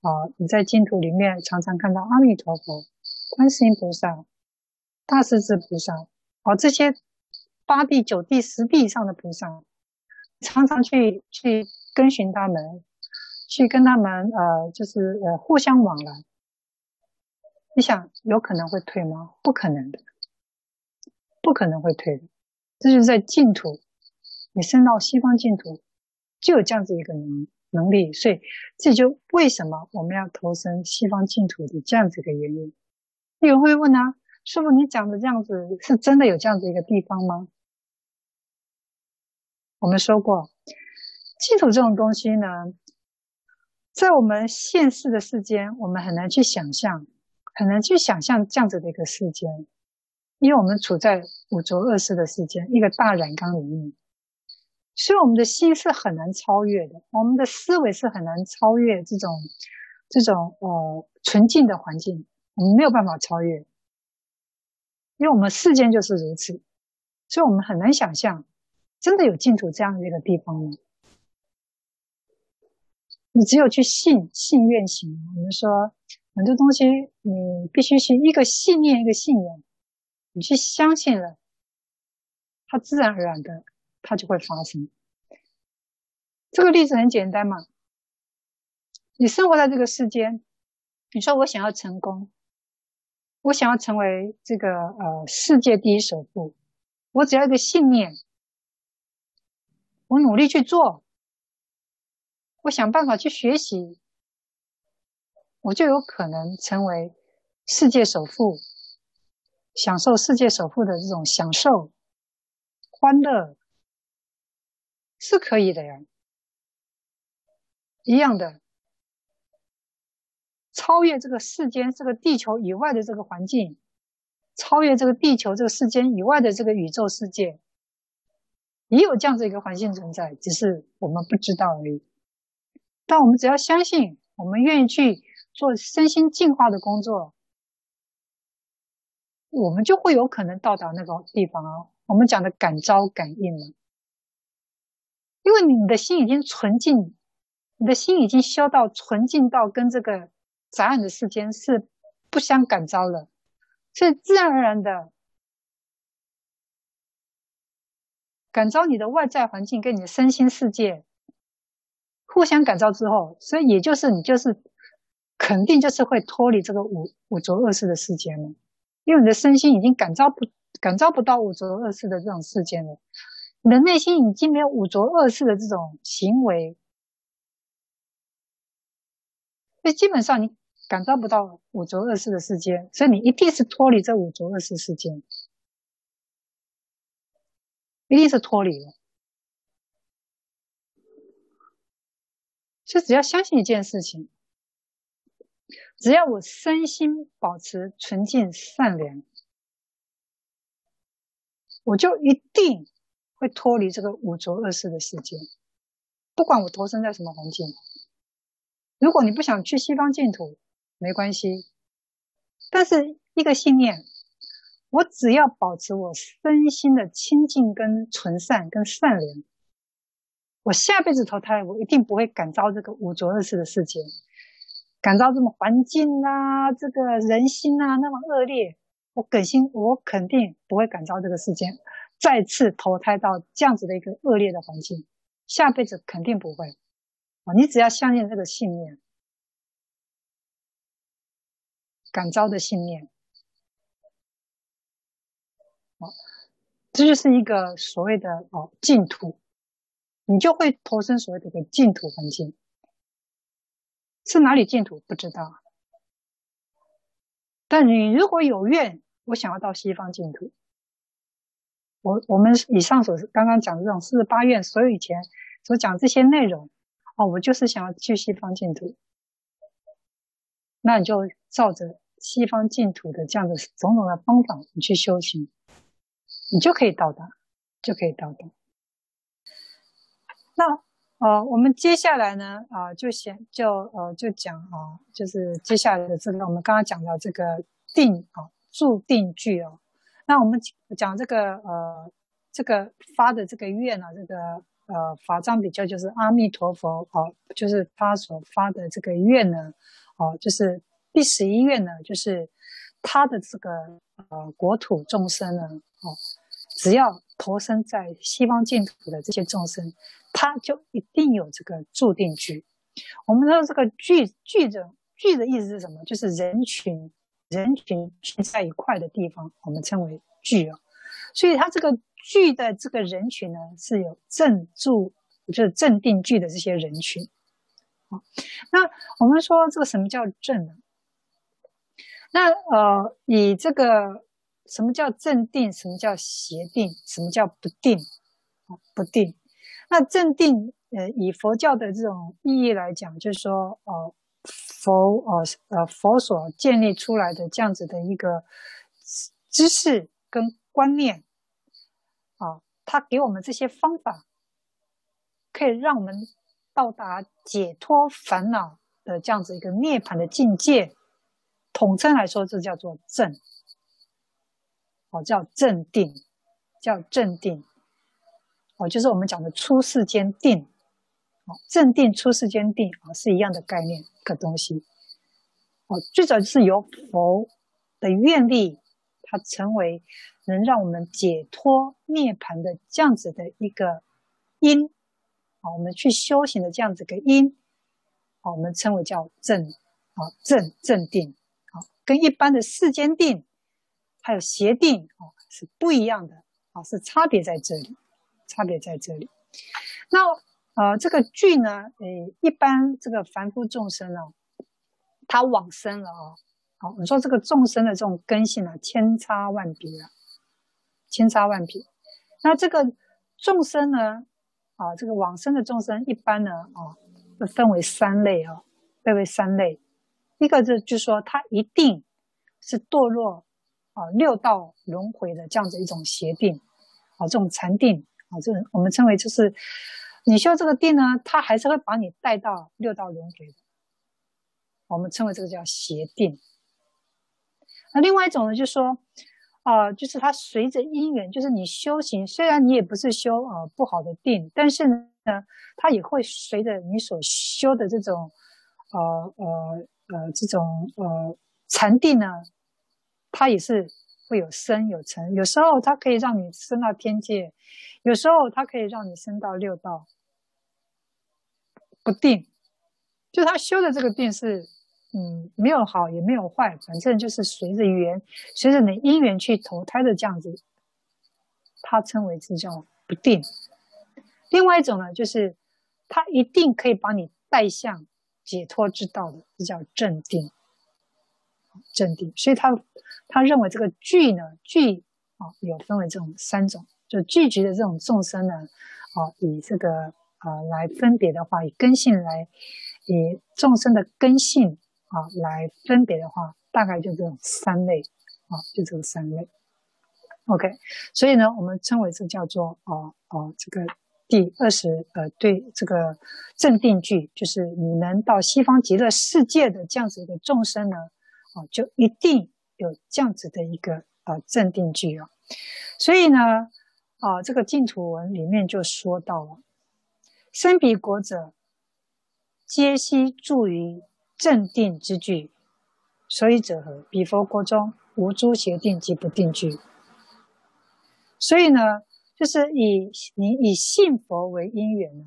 啊，你在净土里面常常看到阿弥陀佛、观世音菩萨、大势至菩萨，哦，这些八地、九地、十地以上的菩萨，常常去去跟寻他们，去跟他们，呃，就是呃，互相往来。你想，有可能会退吗？不可能的，不可能会退的。这就是在净土。你升到西方净土，就有这样子一个能能力，所以这就为什么我们要投身西方净土的这样子一个原因。有人会问啊，师父，你讲的这样子是真的有这样子一个地方吗？我们说过，净土这种东西呢，在我们现世的世间，我们很难去想象，很难去想象这样子的一个世间。因为我们处在五浊恶世的世间，一个大染缸里面，所以我们的心是很难超越的，我们的思维是很难超越这种这种呃纯净的环境，我们没有办法超越，因为我们世间就是如此，所以我们很难想象，真的有净土这样的一个地方吗？你只有去信，信愿行。我们说很多东西，你必须是一个信念，一个信仰。你去相信了，它自然而然的，它就会发生。这个例子很简单嘛，你生活在这个世间，你说我想要成功，我想要成为这个呃世界第一首富，我只要一个信念，我努力去做，我想办法去学习，我就有可能成为世界首富。享受世界首富的这种享受、欢乐是可以的呀，一样的，超越这个世间、这个地球以外的这个环境，超越这个地球、这个世间以外的这个宇宙世界，也有这样子一个环境存在，只是我们不知道而已。但我们只要相信，我们愿意去做身心净化的工作。我们就会有可能到达那个地方哦。我们讲的感召感应嘛，因为你的心已经纯净，你的心已经消到纯净到跟这个杂染的世间是不相感召了，所以自然而然的感召你的外在环境跟你的身心世界互相感召之后，所以也就是你就是肯定就是会脱离这个五五浊恶世的世间了。因为你的身心已经感召不感召不到五浊恶世的这种世间了，你的内心已经没有五浊恶世的这种行为，所以基本上你感召不到五浊恶世的世间，所以你一定是脱离这五浊恶世世间，一定是脱离了。就只要相信一件事情。只要我身心保持纯净善良，我就一定会脱离这个五浊恶世的世界。不管我投生在什么环境，如果你不想去西方净土，没关系。但是一个信念，我只要保持我身心的清净跟纯善跟善良，我下辈子投胎，我一定不会感召这个五浊恶世的世界。感召这么环境啊，这个人心啊那么恶劣，我肯心，我肯定不会感召这个世间再次投胎到这样子的一个恶劣的环境，下辈子肯定不会啊！你只要相信这个信念，感召的信念，哦，这就是一个所谓的哦净土，你就会投身所谓的一个净土环境。是哪里净土不知道，但你如果有愿，我想要到西方净土，我我们以上所刚刚讲的这种四十八愿，所有以前所讲这些内容，哦，我就是想要去西方净土，那你就照着西方净土的这样的种种的方法，你去修行，你就可以到达，就可以到达。那。呃，我们接下来呢，啊、就先就呃就讲啊，就是接下来的这个，我们刚刚讲到这个定啊，住定句哦。那我们讲这个呃，这个发的这个愿啊，这个呃法藏比丘就是阿弥陀佛哦，就是他所发的这个愿呢，哦，就是第十一愿呢，就是他的这个呃国土众生呢，哦，只要投生在西方净土的这些众生。他就一定有这个住定聚。我们说这个聚聚的聚的意思是什么？就是人群人群聚在一块的地方，我们称为聚啊。所以它这个聚的这个人群呢，是有正住，就是正定聚的这些人群。好，那我们说这个什么叫正呢？那呃，以这个什么叫正定？什么叫邪定？什么叫不定？啊，不定。那正定，呃，以佛教的这种意义来讲，就是说，呃，佛，呃，呃，佛所建立出来的这样子的一个知识跟观念啊，他给我们这些方法，可以让我们到达解脱烦恼的这样子一个涅槃的境界。统称来说，这叫做正，哦，叫正定，叫正定，哦，就是我们讲的出世间定，哦，正定出世间定啊，是一样的概念，个东西，哦，最早就是由佛的愿力，它成为能让我们解脱涅槃的这样子的一个因，啊，我们去修行的这样子个因，啊，我们称为叫正，啊，正正定。跟一般的世间定，还有邪定啊，是不一样的啊，是差别在这里，差别在这里。那呃，这个具呢，呃，一般这个凡夫众生呢，他往生了啊，好，你说这个众生的这种根性啊，千差万别啊，千差万别。那这个众生呢，啊，这个往生的众生，一般呢，啊，分为三类啊，分为三类。一个是，就是说，他一定是堕落啊六道轮回的这样子一种邪定啊，这种禅定啊，这种我们称为就是你修这个定呢，他还是会把你带到六道轮回的，我们称为这个叫邪定。那另外一种呢，就是说啊，就是他随着因缘，就是你修行，虽然你也不是修啊不好的定，但是呢，他也会随着你所修的这种呃呃。呃，这种呃禅定呢，它也是会有生有成，有时候它可以让你升到天界，有时候它可以让你升到六道，不定。就他修的这个定是，嗯，没有好也没有坏，反正就是随着缘，随着你因缘去投胎的这样子，它称为这叫不定。另外一种呢，就是它一定可以把你带向。解脱之道的，这叫正定，正定。所以他他认为这个聚呢，聚啊，有分为这种三种，就聚集的这种众生呢，啊，以这个啊来分别的话，以根性来，以众生的根性啊来分别的话，大概就这种三类啊，就这个三类。OK，所以呢，我们称为这叫做啊啊这个。第二十，呃，对这个正定句，就是你能到西方极乐世界的这样子一个众生呢，啊，就一定有这样子的一个啊正定句啊。所以呢，啊，这个净土文里面就说到了，生彼国者，皆悉住于正定之具，所以者何？彼佛国中无诸邪定及不定具。所以呢。就是以你以信佛为因缘呢，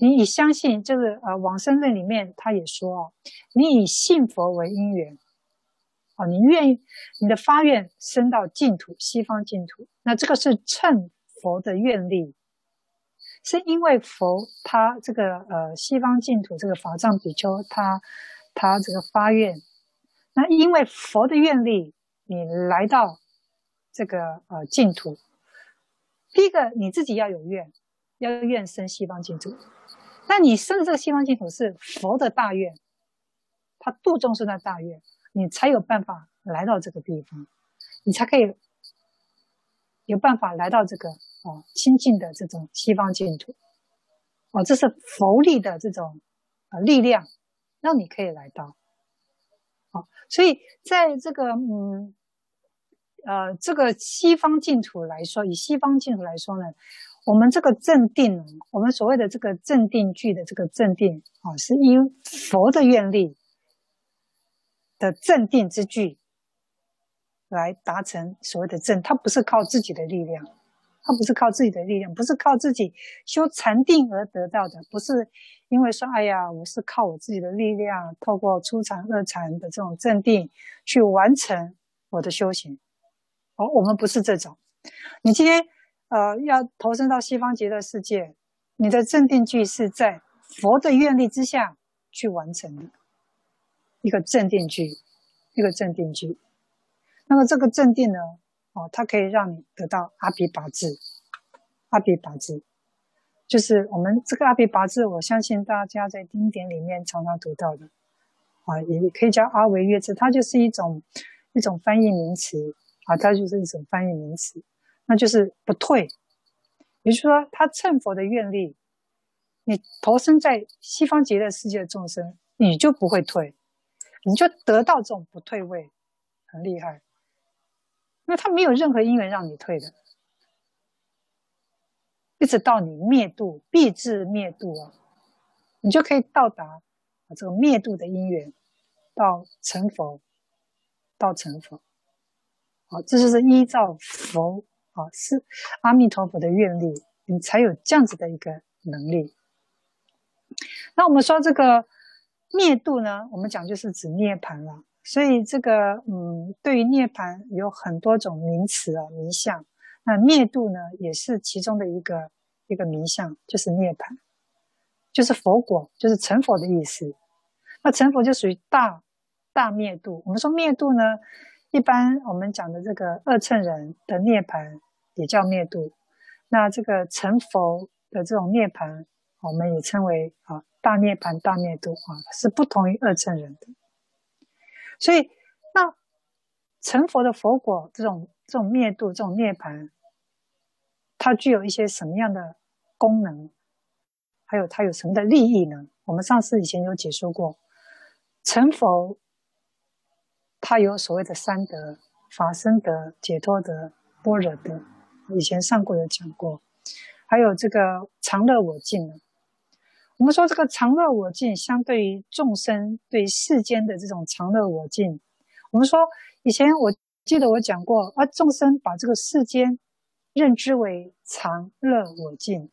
你以相信就是呃往生论里面他也说哦，你以信佛为因缘，哦，你愿意你的发愿升到净土西方净土，那这个是乘佛的愿力，是因为佛他这个呃西方净土这个法藏比丘他他这个发愿，那因为佛的愿力，你来到这个呃净土。第一个，你自己要有愿，要愿生西方净土。那你生的这个西方净土是佛的大愿，他度众生的大愿，你才有办法来到这个地方，你才可以有办法来到这个哦清净的这种西方净土。哦，这是佛力的这种呃力量，让你可以来到。好，所以在这个嗯。呃，这个西方净土来说，以西方净土来说呢，我们这个正定，我们所谓的这个正定句的这个正定啊，是因佛的愿力的正定之具来达成所谓的正，它不是靠自己的力量，它不是靠自己的力量，不是靠自己修禅定而得到的，不是因为说，哎呀，我是靠我自己的力量，透过初禅、二禅的这种正定去完成我的修行。哦，我们不是这种。你今天呃要投身到西方极乐世界，你的正定具是在佛的愿力之下去完成的一个正定具，一个正定具。那么这个正定呢，哦，它可以让你得到阿鞞跋致，阿鞞跋致就是我们这个阿鞞跋致，我相信大家在经典里面常常读到的，啊，也可以叫阿维约字，它就是一种一种翻译名词。啊，它就是一种翻译名词，那就是不退。也就是说，他乘佛的愿力，你投身在西方极乐世界的众生，你就不会退，你就得到这种不退位，很厉害。因为他没有任何因缘让你退的，一直到你灭度，必至灭度啊，你就可以到达啊这个灭度的因缘，到成佛，到成佛。这就是依照佛。啊，是阿弥陀佛的愿力，你才有这样子的一个能力。那我们说这个灭度呢，我们讲就是指涅槃了。所以这个嗯，对于涅槃有很多种名词啊、名相。那灭度呢，也是其中的一个一个名相，就是涅槃，就是佛果，就是成佛的意思。那成佛就属于大大灭度。我们说灭度呢，一般我们讲的这个二乘人的涅槃。也叫灭度，那这个成佛的这种涅槃，我们也称为啊大涅槃、大灭度啊，是不同于二乘人的。所以，那成佛的佛果这种这种灭度、这种涅槃，它具有一些什么样的功能？还有它有什么的利益呢？我们上次以前有解说过，成佛它有所谓的三德：法身德、解脱德、般若德。以前上过有讲过，还有这个常乐我净。我们说这个常乐我净，相对于众生对世间的这种常乐我净，我们说以前我记得我讲过啊，众生把这个世间认知为常乐我净，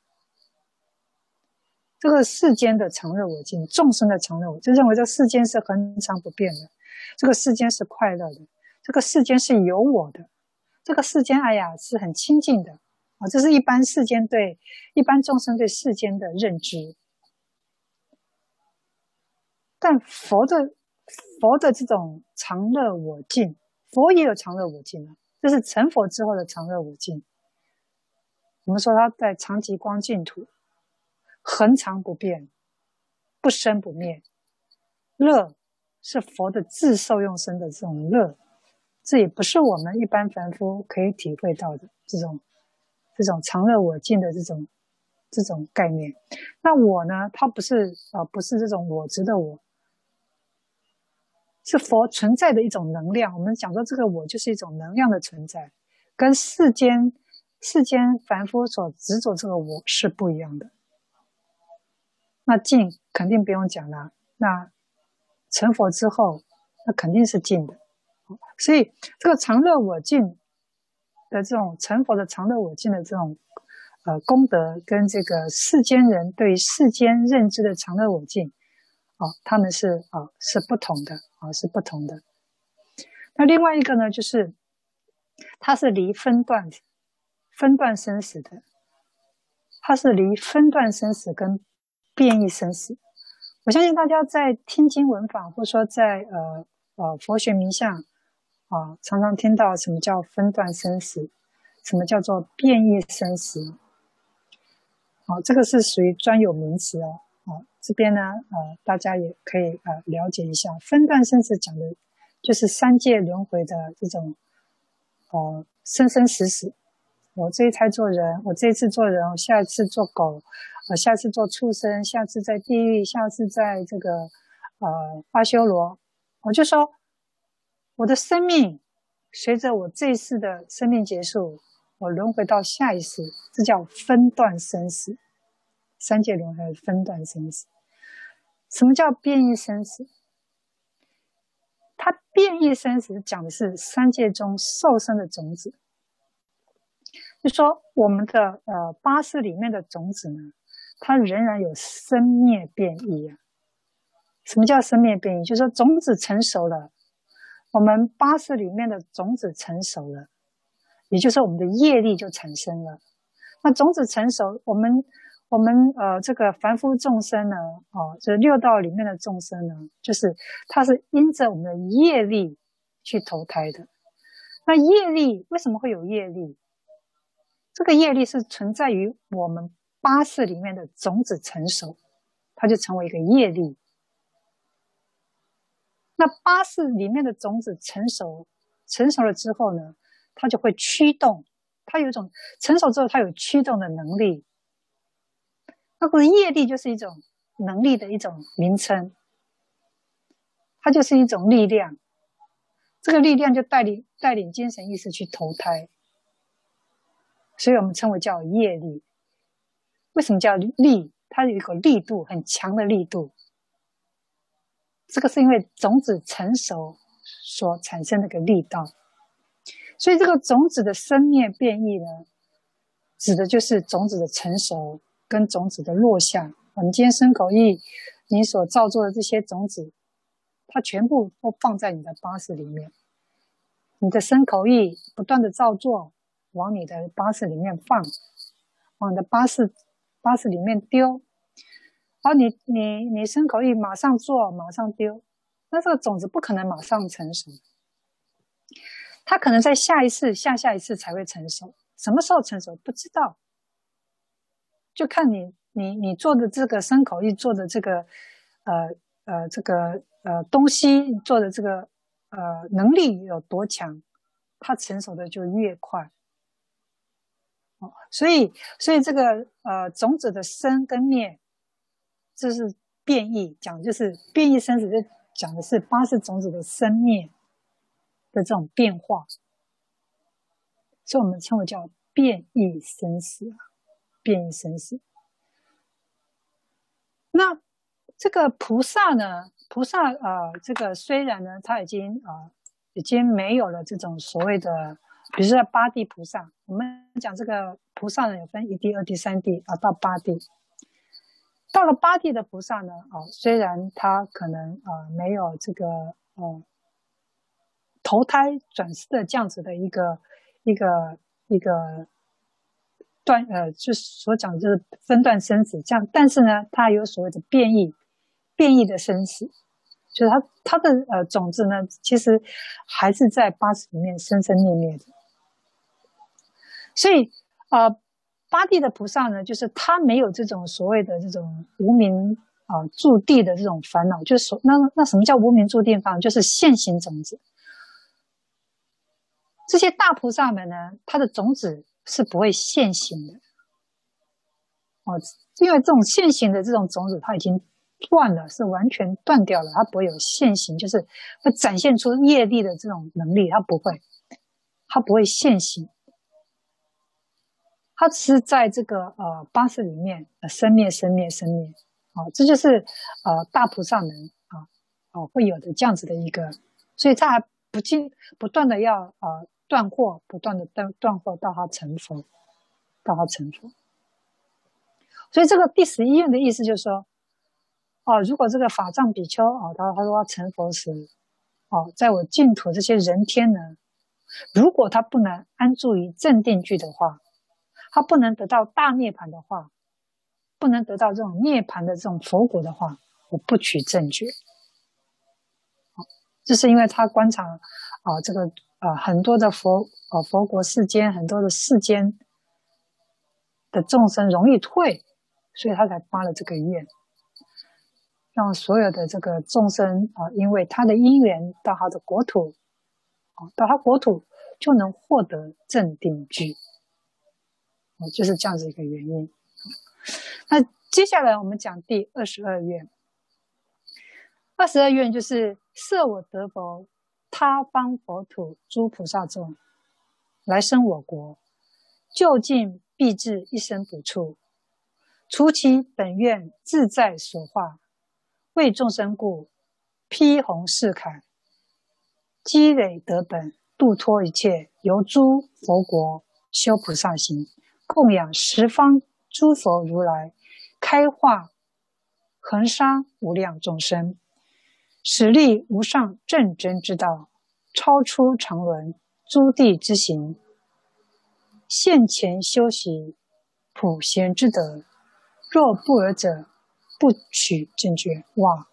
这个世间的常乐我净，众生的常乐我，就认为这世间是恒常不变的，这个世间是快乐的，这个世间是有我的。这个世间，哎呀，是很清净的啊！这是一般世间对一般众生对世间的认知。但佛的佛的这种常乐我净，佛也有常乐我净啊，这是成佛之后的常乐我净。我们说他在常寂光净土，恒常不变，不生不灭，乐是佛的自受用生的这种乐。这也不是我们一般凡夫可以体会到的这种、这种常乐我净的这种、这种概念。那我呢？它不是啊、呃，不是这种我执的我，是佛存在的一种能量。我们讲说这个我就是一种能量的存在，跟世间世间凡夫所执着这个我是不一样的。那净肯定不用讲了，那成佛之后，那肯定是净的。所以，这个常乐我净的这种成佛的常乐我净的这种呃功德，跟这个世间人对世间认知的常乐我净，啊、哦，他们是啊、是不同的啊、是不同的。那另外一个呢，就是它是离分段分段生死的，它是离分段生死跟变异生死。我相信大家在听经文法，或者说在呃呃佛学名相。啊，常常听到什么叫分段生死，什么叫做变异生死，啊，这个是属于专有名词哦。啊，这边呢，呃，大家也可以呃了解一下，分段生死讲的，就是三界轮回的这种，呃，生生死死。我这一胎做人，我这一次做人，我下一次做狗，呃，下次做畜生，下次在地狱，下次在这个呃阿修罗，我就说。我的生命随着我这一世的生命结束，我轮回到下一世，这叫分段生死。三界轮回分段生死。什么叫变异生死？它变异生死讲的是三界中受生的种子。就说我们的呃八识里面的种子呢，它仍然有生灭变异啊。什么叫生灭变异？就是说种子成熟了。我们八识里面的种子成熟了，也就是我们的业力就产生了。那种子成熟，我们我们呃这个凡夫众生呢，哦，这六道里面的众生呢，就是它是因着我们的业力去投胎的。那业力为什么会有业力？这个业力是存在于我们八识里面的种子成熟，它就成为一个业力。那八识里面的种子成熟，成熟了之后呢，它就会驱动，它有一种成熟之后，它有驱动的能力。那个业力就是一种能力的一种名称，它就是一种力量。这个力量就带领带领精神意识去投胎，所以我们称为叫业力。为什么叫力？它有一个力度很强的力度。这个是因为种子成熟所产生的个力道。所以这个种子的生灭变异呢，指的就是种子的成熟跟种子的落下。我们今天生口意，你所造作的这些种子。它全部都放在你的八识里面，你的生口意不断的造作，往你的八识里面放，往你的八识八识里面丢，而你你你身口意马上做，马上丢，那这个种子不可能马上成熟，它可能在下一次、下下一次才会成熟，什么时候成熟不知道，就看你你你做的这个身口意做的这个呃呃这个。呃，东西做的这个呃能力有多强，它成熟的就越快。哦，所以所以这个呃种子的生跟灭，这是变异，讲就是变异生死，就讲的是八识种子的生灭的这种变化，所以我们称为叫变异生死，变异生死。那这个菩萨呢？菩萨啊、呃，这个虽然呢，他已经啊、呃，已经没有了这种所谓的，比如说八地菩萨。我们讲这个菩萨呢，有分一地、二地、三地啊，到八地。到了八地的菩萨呢，啊、虽然他可能啊、没有这个呃投胎转世的这样子的一个一个一个断呃，就是所讲的就是分段生死这样，但是呢，他有所谓的变异。变异的生死，就是它它的呃种子呢，其实还是在八识里面生生灭灭的。所以呃，八地的菩萨呢，就是他没有这种所谓的这种无明啊住地的这种烦恼，就是说那那什么叫无明住地方？就是现行种子。这些大菩萨们呢，他的种子是不会现行的。哦，因为这种现行的这种种子，它已经。断了，是完全断掉了，它不会有现行，就是会展现出业力的这种能力，它不会，它不会现行，它只是在这个呃八识里面生灭生灭生灭，啊、这就是呃大菩萨们啊哦会有的这样子的一个，所以他还不进不断的要呃断惑，不断的断断惑到他成佛，到他成佛，所以这个第十一愿的意思就是说。哦，如果这个法藏比丘哦，他他说他成佛时，哦，在我净土这些人天呢，如果他不能安住于正定具的话，他不能得到大涅槃的话，不能得到这种涅槃的这种佛果的话，我不取正觉。这是因为他观察啊，这个啊很多的佛啊佛国世间很多的世间的众生容易退，所以他才发了这个愿。让所有的这个众生啊，因为他的因缘到他的国土，到他国土就能获得正定具，哦，就是这样子一个原因。那接下来我们讲第二十二愿。二十二愿就是设我得佛，他方佛土诸菩萨众来生我国，究竟必至一生补处，除其本愿自在所化。为众生故，披红饰铠，积累德本，度脱一切，由诸佛国，修菩萨行，供养十方诸佛如来，开化恒沙无量众生，使立无上正真之道，超出常伦诸地之行，现前修习普贤之德，若不尔者。不取正觉，哇，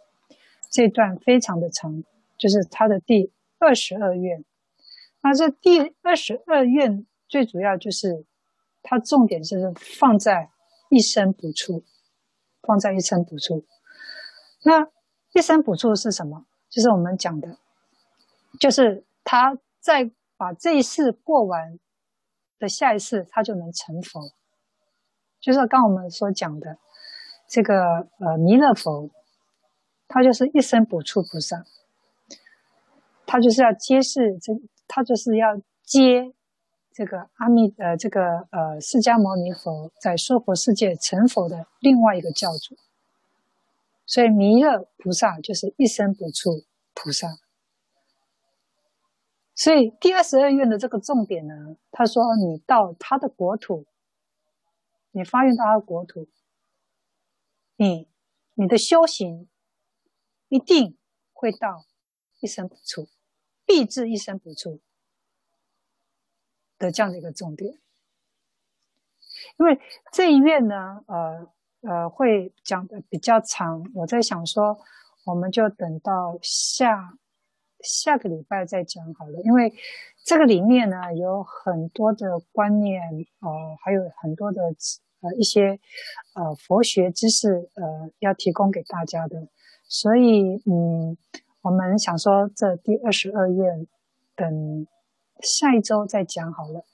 这段非常的长，就是他的第二十二愿。那这第二十二愿最主要就是，它重点就是放在一生补处，放在一生补处。那一生补处是什么？就是我们讲的，就是他在把这一世过完的下一世，他就能成佛。就是刚我们所讲的这个呃弥勒佛，他就是一生补处菩萨，他就是要接世这，他就是要接这个阿弥呃这个呃释迦牟尼佛在娑婆世界成佛的另外一个教主。所以弥勒菩萨就是一生不处菩萨。所以第二十二愿的这个重点呢，他说你到他的国土，你发愿到他的国土，你你的修行一定会到一生不处，必至一生不处的这样的一个重点。因为这一愿呢，呃呃，会讲的比较长，我在想说，我们就等到下。下个礼拜再讲好了，因为这个里面呢有很多的观念，呃，还有很多的呃一些呃佛学知识，呃，要提供给大家的，所以嗯，我们想说这第二十二愿等下一周再讲好了。